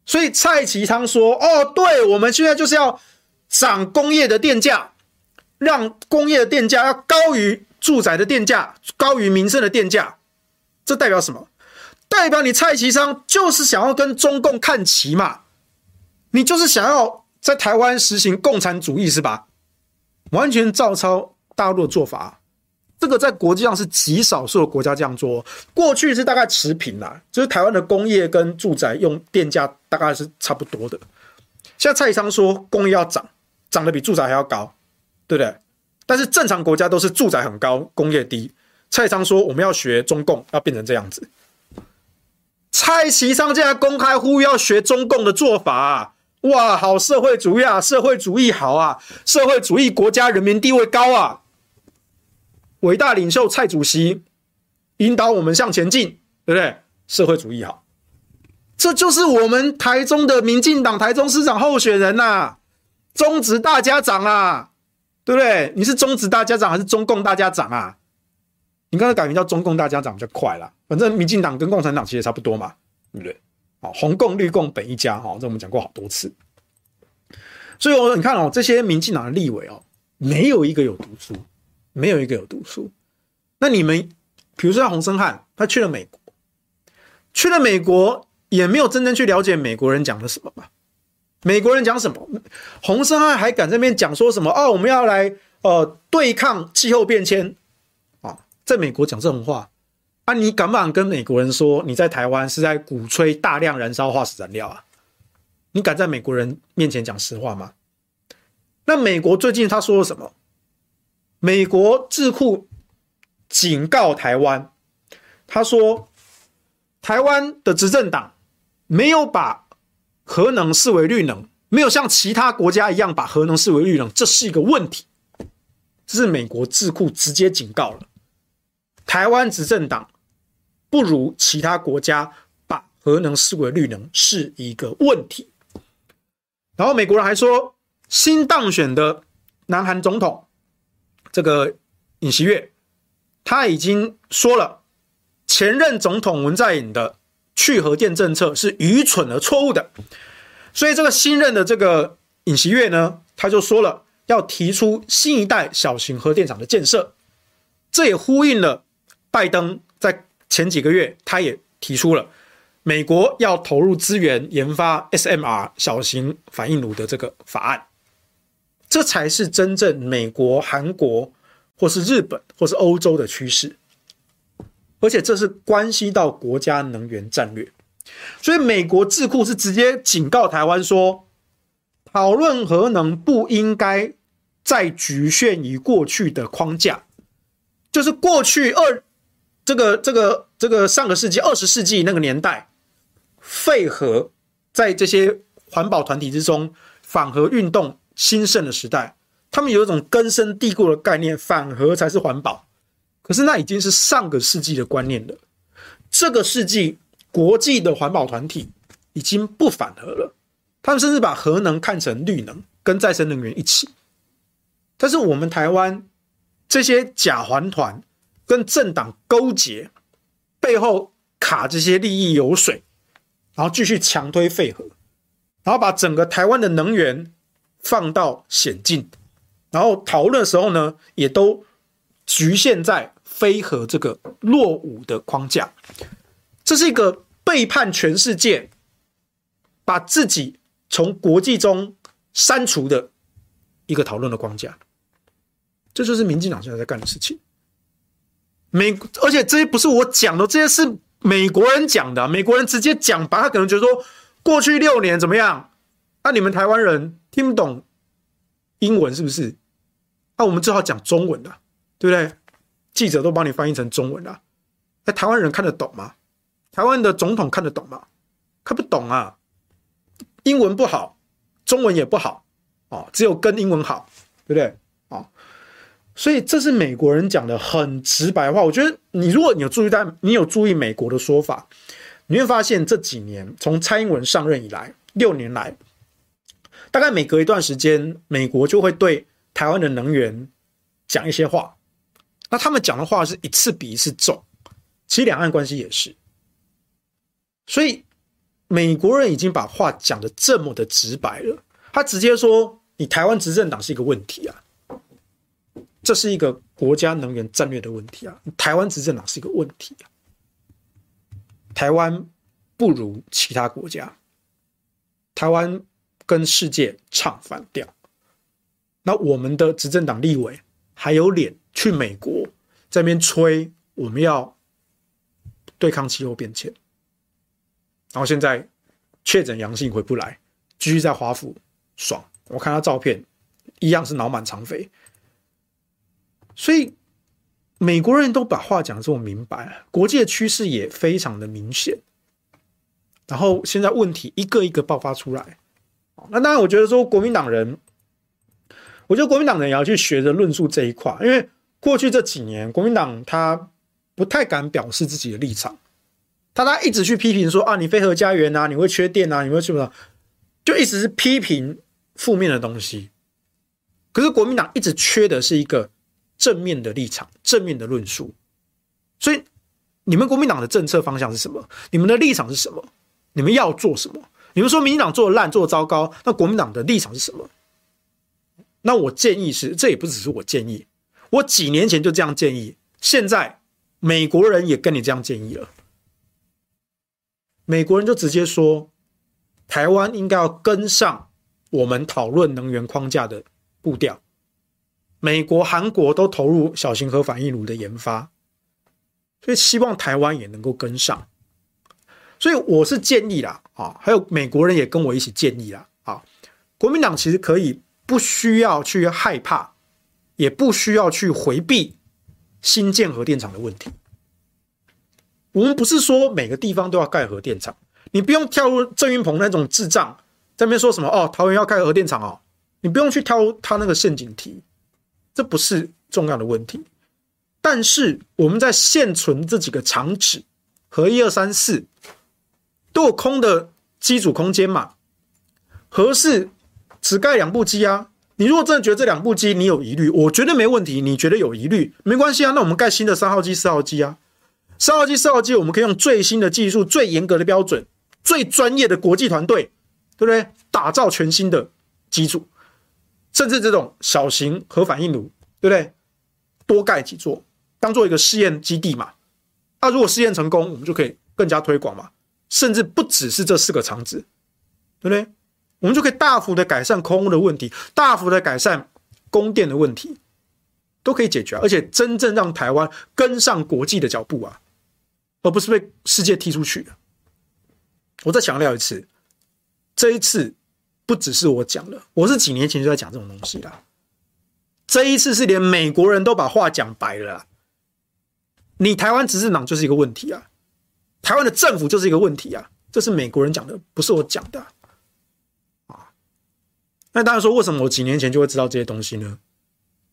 [SPEAKER 1] 所以蔡其昌说：“哦，对，我们现在就是要涨工业的电价，让工业的电价要高于住宅的电价，高于民生的电价。这代表什么？代表你蔡其昌就是想要跟中共看齐嘛？你就是想要在台湾实行共产主义是吧？完全照抄大陆的做法。”这个在国际上是极少数的国家这样做，过去是大概持平啦，就是台湾的工业跟住宅用电价大概是差不多的。现在蔡昌说工业要涨，涨得比住宅还要高，对不对？但是正常国家都是住宅很高，工业低。蔡昌说我们要学中共，要变成这样子。蔡其昌现在公开呼吁要学中共的做法啊，哇，好社会主义啊，社会主义好啊，社会主义国家人民地位高啊。伟大领袖蔡主席引导我们向前进，对不对？社会主义好，这就是我们台中的民进党台中市长候选人呐、啊，中职大家长啊，对不对？你是中职大家长还是中共大家长啊？你刚才改名叫中共大家长比较快啦，反正民进党跟共产党其实差不多嘛，对不对？好，红共绿共本一家，哈，这我们讲过好多次。所以我你看哦，这些民进党的立委哦，没有一个有读书，没有一个有读书。那你们，比如说洪森汉，他去了美国，去了美国也没有真正去了解美国人讲的什么吧？美国人讲什么？洪森汉还敢在那边讲说什么？哦，我们要来呃对抗气候变迁啊，在美国讲这种话啊，你敢不敢跟美国人说你在台湾是在鼓吹大量燃烧化石燃料啊？你敢在美国人面前讲实话吗？那美国最近他说了什么？美国智库。警告台湾，他说，台湾的执政党没有把核能视为绿能，没有像其他国家一样把核能视为绿能，这是一个问题。这是美国智库直接警告了，台湾执政党不如其他国家把核能视为绿能是一个问题。然后美国人还说，新当选的南韩总统这个尹锡悦。他已经说了，前任总统文在寅的去核电政策是愚蠢而错误的，所以这个新任的这个尹锡悦呢，他就说了要提出新一代小型核电厂的建设，这也呼应了拜登在前几个月他也提出了美国要投入资源研发 SMR 小型反应炉的这个法案，这才是真正美国、韩国。或是日本，或是欧洲的趋势，而且这是关系到国家能源战略，所以美国智库是直接警告台湾说，讨论核能不应该再局限于过去的框架，就是过去二这个这个这个上个世纪二十世纪那个年代，废核在这些环保团体之中，反核运动兴盛的时代。他们有一种根深蒂固的概念，反核才是环保。可是那已经是上个世纪的观念了。这个世纪，国际的环保团体已经不反核了。他们甚至把核能看成绿能，跟再生能源一起。但是我们台湾这些假环团跟政党勾结，背后卡这些利益油水，然后继续强推废核，然后把整个台湾的能源放到险境。然后讨论的时候呢，也都局限在非核这个落伍的框架，这是一个背叛全世界，把自己从国际中删除的一个讨论的框架。这就是民进党现在在干的事情。美，而且这些不是我讲的，这些是美国人讲的。美国人直接讲吧，他可能觉得说，过去六年怎么样？那你们台湾人听不懂英文是不是？那、我们只好讲中文了，对不对？记者都帮你翻译成中文了。那台湾人看得懂吗？台湾的总统看得懂吗？看不懂啊！英文不好，中文也不好，哦，只有跟英文好，对不对？哦，所以这是美国人讲的很直白话。我觉得你如果你有注意到，你有注意美国的说法，你会发现这几年从蔡英文上任以来，六年来，大概每隔一段时间，美国就会对。台湾的能源讲一些话，那他们讲的话是一次比一次重，其实两岸关系也是，所以美国人已经把话讲得这么的直白了，他直接说你台湾执政党是一个问题啊，这是一个国家能源战略的问题啊，台湾执政党是一个问题啊，台湾不如其他国家，台湾跟世界唱反调。那我们的执政党立委还有脸去美国在那边吹我们要对抗气候变迁，然后现在确诊阳性回不来，继续在华府爽。我看他照片，一样是脑满肠肥。所以美国人都把话讲这么明白，国际的趋势也非常的明显。然后现在问题一个一个爆发出来，那当然我觉得说国民党人。我觉得国民党人也要去学着论述这一块，因为过去这几年，国民党他不太敢表示自己的立场，他他一直去批评说啊，你非核家园啊，你会缺电啊，你会什么，就一直是批评负面的东西。可是国民党一直缺的是一个正面的立场、正面的论述。所以你们国民党的政策方向是什么？你们的立场是什么？你们要做什么？你们说民进党做的烂、做的糟糕，那国民党的立场是什么？那我建议是，这也不只是我建议，我几年前就这样建议，现在美国人也跟你这样建议了。美国人就直接说，台湾应该要跟上我们讨论能源框架的步调。美国、韩国都投入小型核反应炉的研发，所以希望台湾也能够跟上。所以我是建议啦，啊，还有美国人也跟我一起建议啦，啊，国民党其实可以不需要去害怕，也不需要去回避新建核电厂的问题。我们不是说每个地方都要盖核电厂，你不用跳入郑云鹏那种智障在那边说什么哦，桃园要盖核电厂哦，你不用去跳入他那个陷阱题，这不是重要的问题。但是我们在现存这几个厂址，核一二三四。都有空的机组空间嘛？合适只盖两部机啊！你如果真的觉得这两部机你有疑虑，我觉得没问题。你觉得有疑虑没关系啊，那我们盖新的三号机、四号机啊。三号机、四号机我们可以用最新的技术、最严格的标准、最专业的国际团队，对不对？打造全新的机组，甚至这种小型核反应炉，对不对？多盖几座，当做一个试验基地嘛。那、如果试验成功，我们就可以更加推广嘛。甚至不只是这四个厂址，对不对？我们就可以大幅的改善空污的问题，大幅的改善供电的问题，都可以解决，而且真正让台湾跟上国际的脚步啊，而不是被世界踢出去。我再强调一次，这一次不只是我讲的，我是几年前就在讲这种东西了。这一次是连美国人都把话讲白了，你台湾执政党就是一个问题啊。台湾的政府就是一个问题啊，这是美国人讲的，不是我讲的啊。那当然说，为什么我几年前就会知道这些东西呢？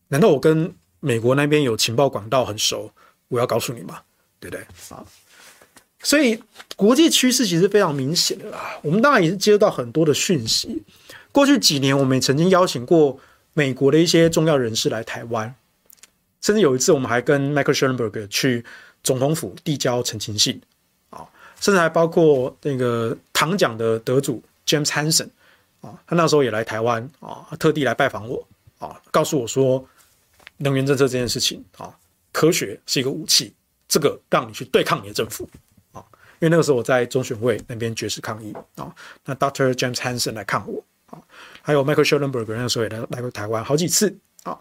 [SPEAKER 1] 难道我跟美国那边有情报管道很熟？我要告诉你吗？对不对啊？所以国际趋势其实非常明显的啦。我们当然也是接收到很多的讯息。过去几年，我们也曾经邀请过美国的一些重要人士来台湾，甚至有一次，我们还跟 Michael Shellenberg 去总统府递交陈情信。甚至还包括那个唐奖的得主 James Hansen 啊，他那时候也来台湾啊，特地来拜访我啊，告诉我说，能源政策这件事情啊，科学是一个武器，这个让你去对抗你的政府啊。因为那个时候我在中选会那边绝食抗议啊，那 Dr. James Hansen 来看我啊，还有 Michael Shellenberg 那个时候也来来过台湾好几次啊，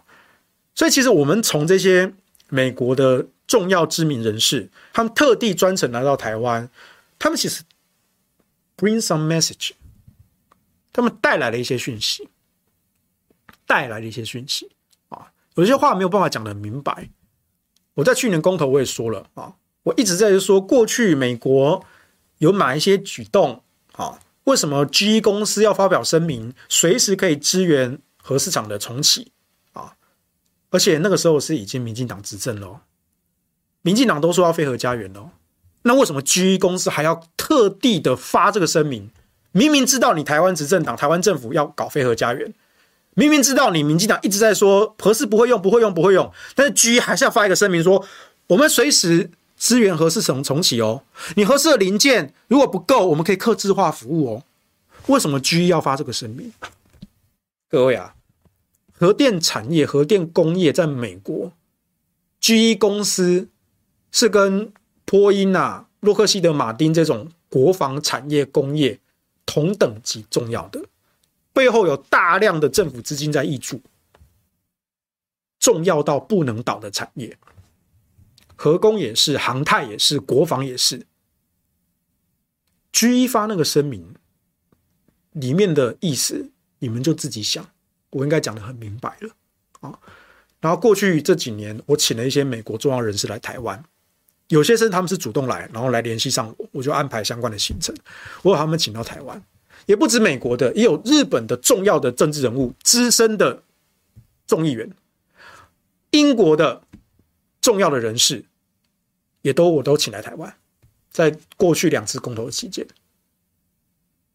[SPEAKER 1] 所以其实我们从这些美国的重要知名人士，他们特地专程来到台湾。他们其实 bring some message，他们带来了一些讯息，带来了一些讯息啊，有些话没有办法讲得明白。我在去年公投我也说了啊，我一直在说，过去美国有哪一些举动啊？为什么 GE 公司要发表声明，随时可以支援核市场的重启啊？而且那个时候是已经民进党执政了，民进党都说要非核家园了。那为什么 GE 公司还要特地的发这个声明？明明知道你台湾执政党、台湾政府要搞非核家园，明明知道你民进党一直在说核四不会用、不会用、不会用，但是 GE 还是要发一个声明说，我们随时支援核四重重启哦。你核四的零件如果不够，我们可以客制化服务哦。为什么 GE 要发这个声明？各位啊，核电产业、核电工业在美国，GE 公司是跟波音啊，洛克希德马丁这种国防产业工业同等级重要的，背后有大量的政府资金在挹注，重要到不能倒的产业，核工也是，航太也是，国防也是。GE 发那个声明里面的意思，你们就自己想，我应该讲的很明白了啊。然后过去这几年，我请了一些美国重要人士来台湾。有些是他们是主动来，然后来联系上我，我就安排相关的行程。我把他们请到台湾，也不止美国的，也有日本的重要的政治人物、资深的众议员，英国的重要的人士，也都我都请来台湾。在过去两次公投期间，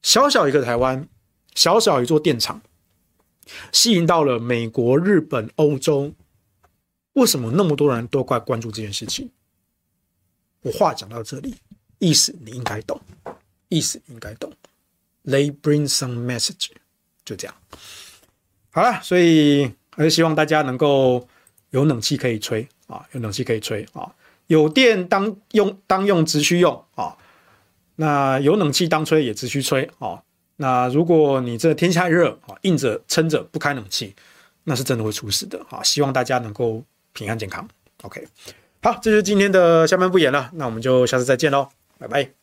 [SPEAKER 1] 小小一个台湾，小小一座电厂，吸引到了美国、日本、欧洲。为什么那么多人都快关注这件事情？我话讲到这里，意思你应该懂，意思应该懂。They bring some message，就这样。好了，所以还是希望大家能够有冷气可以吹啊，有冷气可以吹啊，有电当用当用直需用啊，那有冷气当吹也直需吹啊。那如果你这天下热啊，硬着撑着不开冷气，那是真的会出事的啊！希望大家能够平安健康。OK，好，这就是今天的下半部演了，那我们就下次再见喽，拜拜。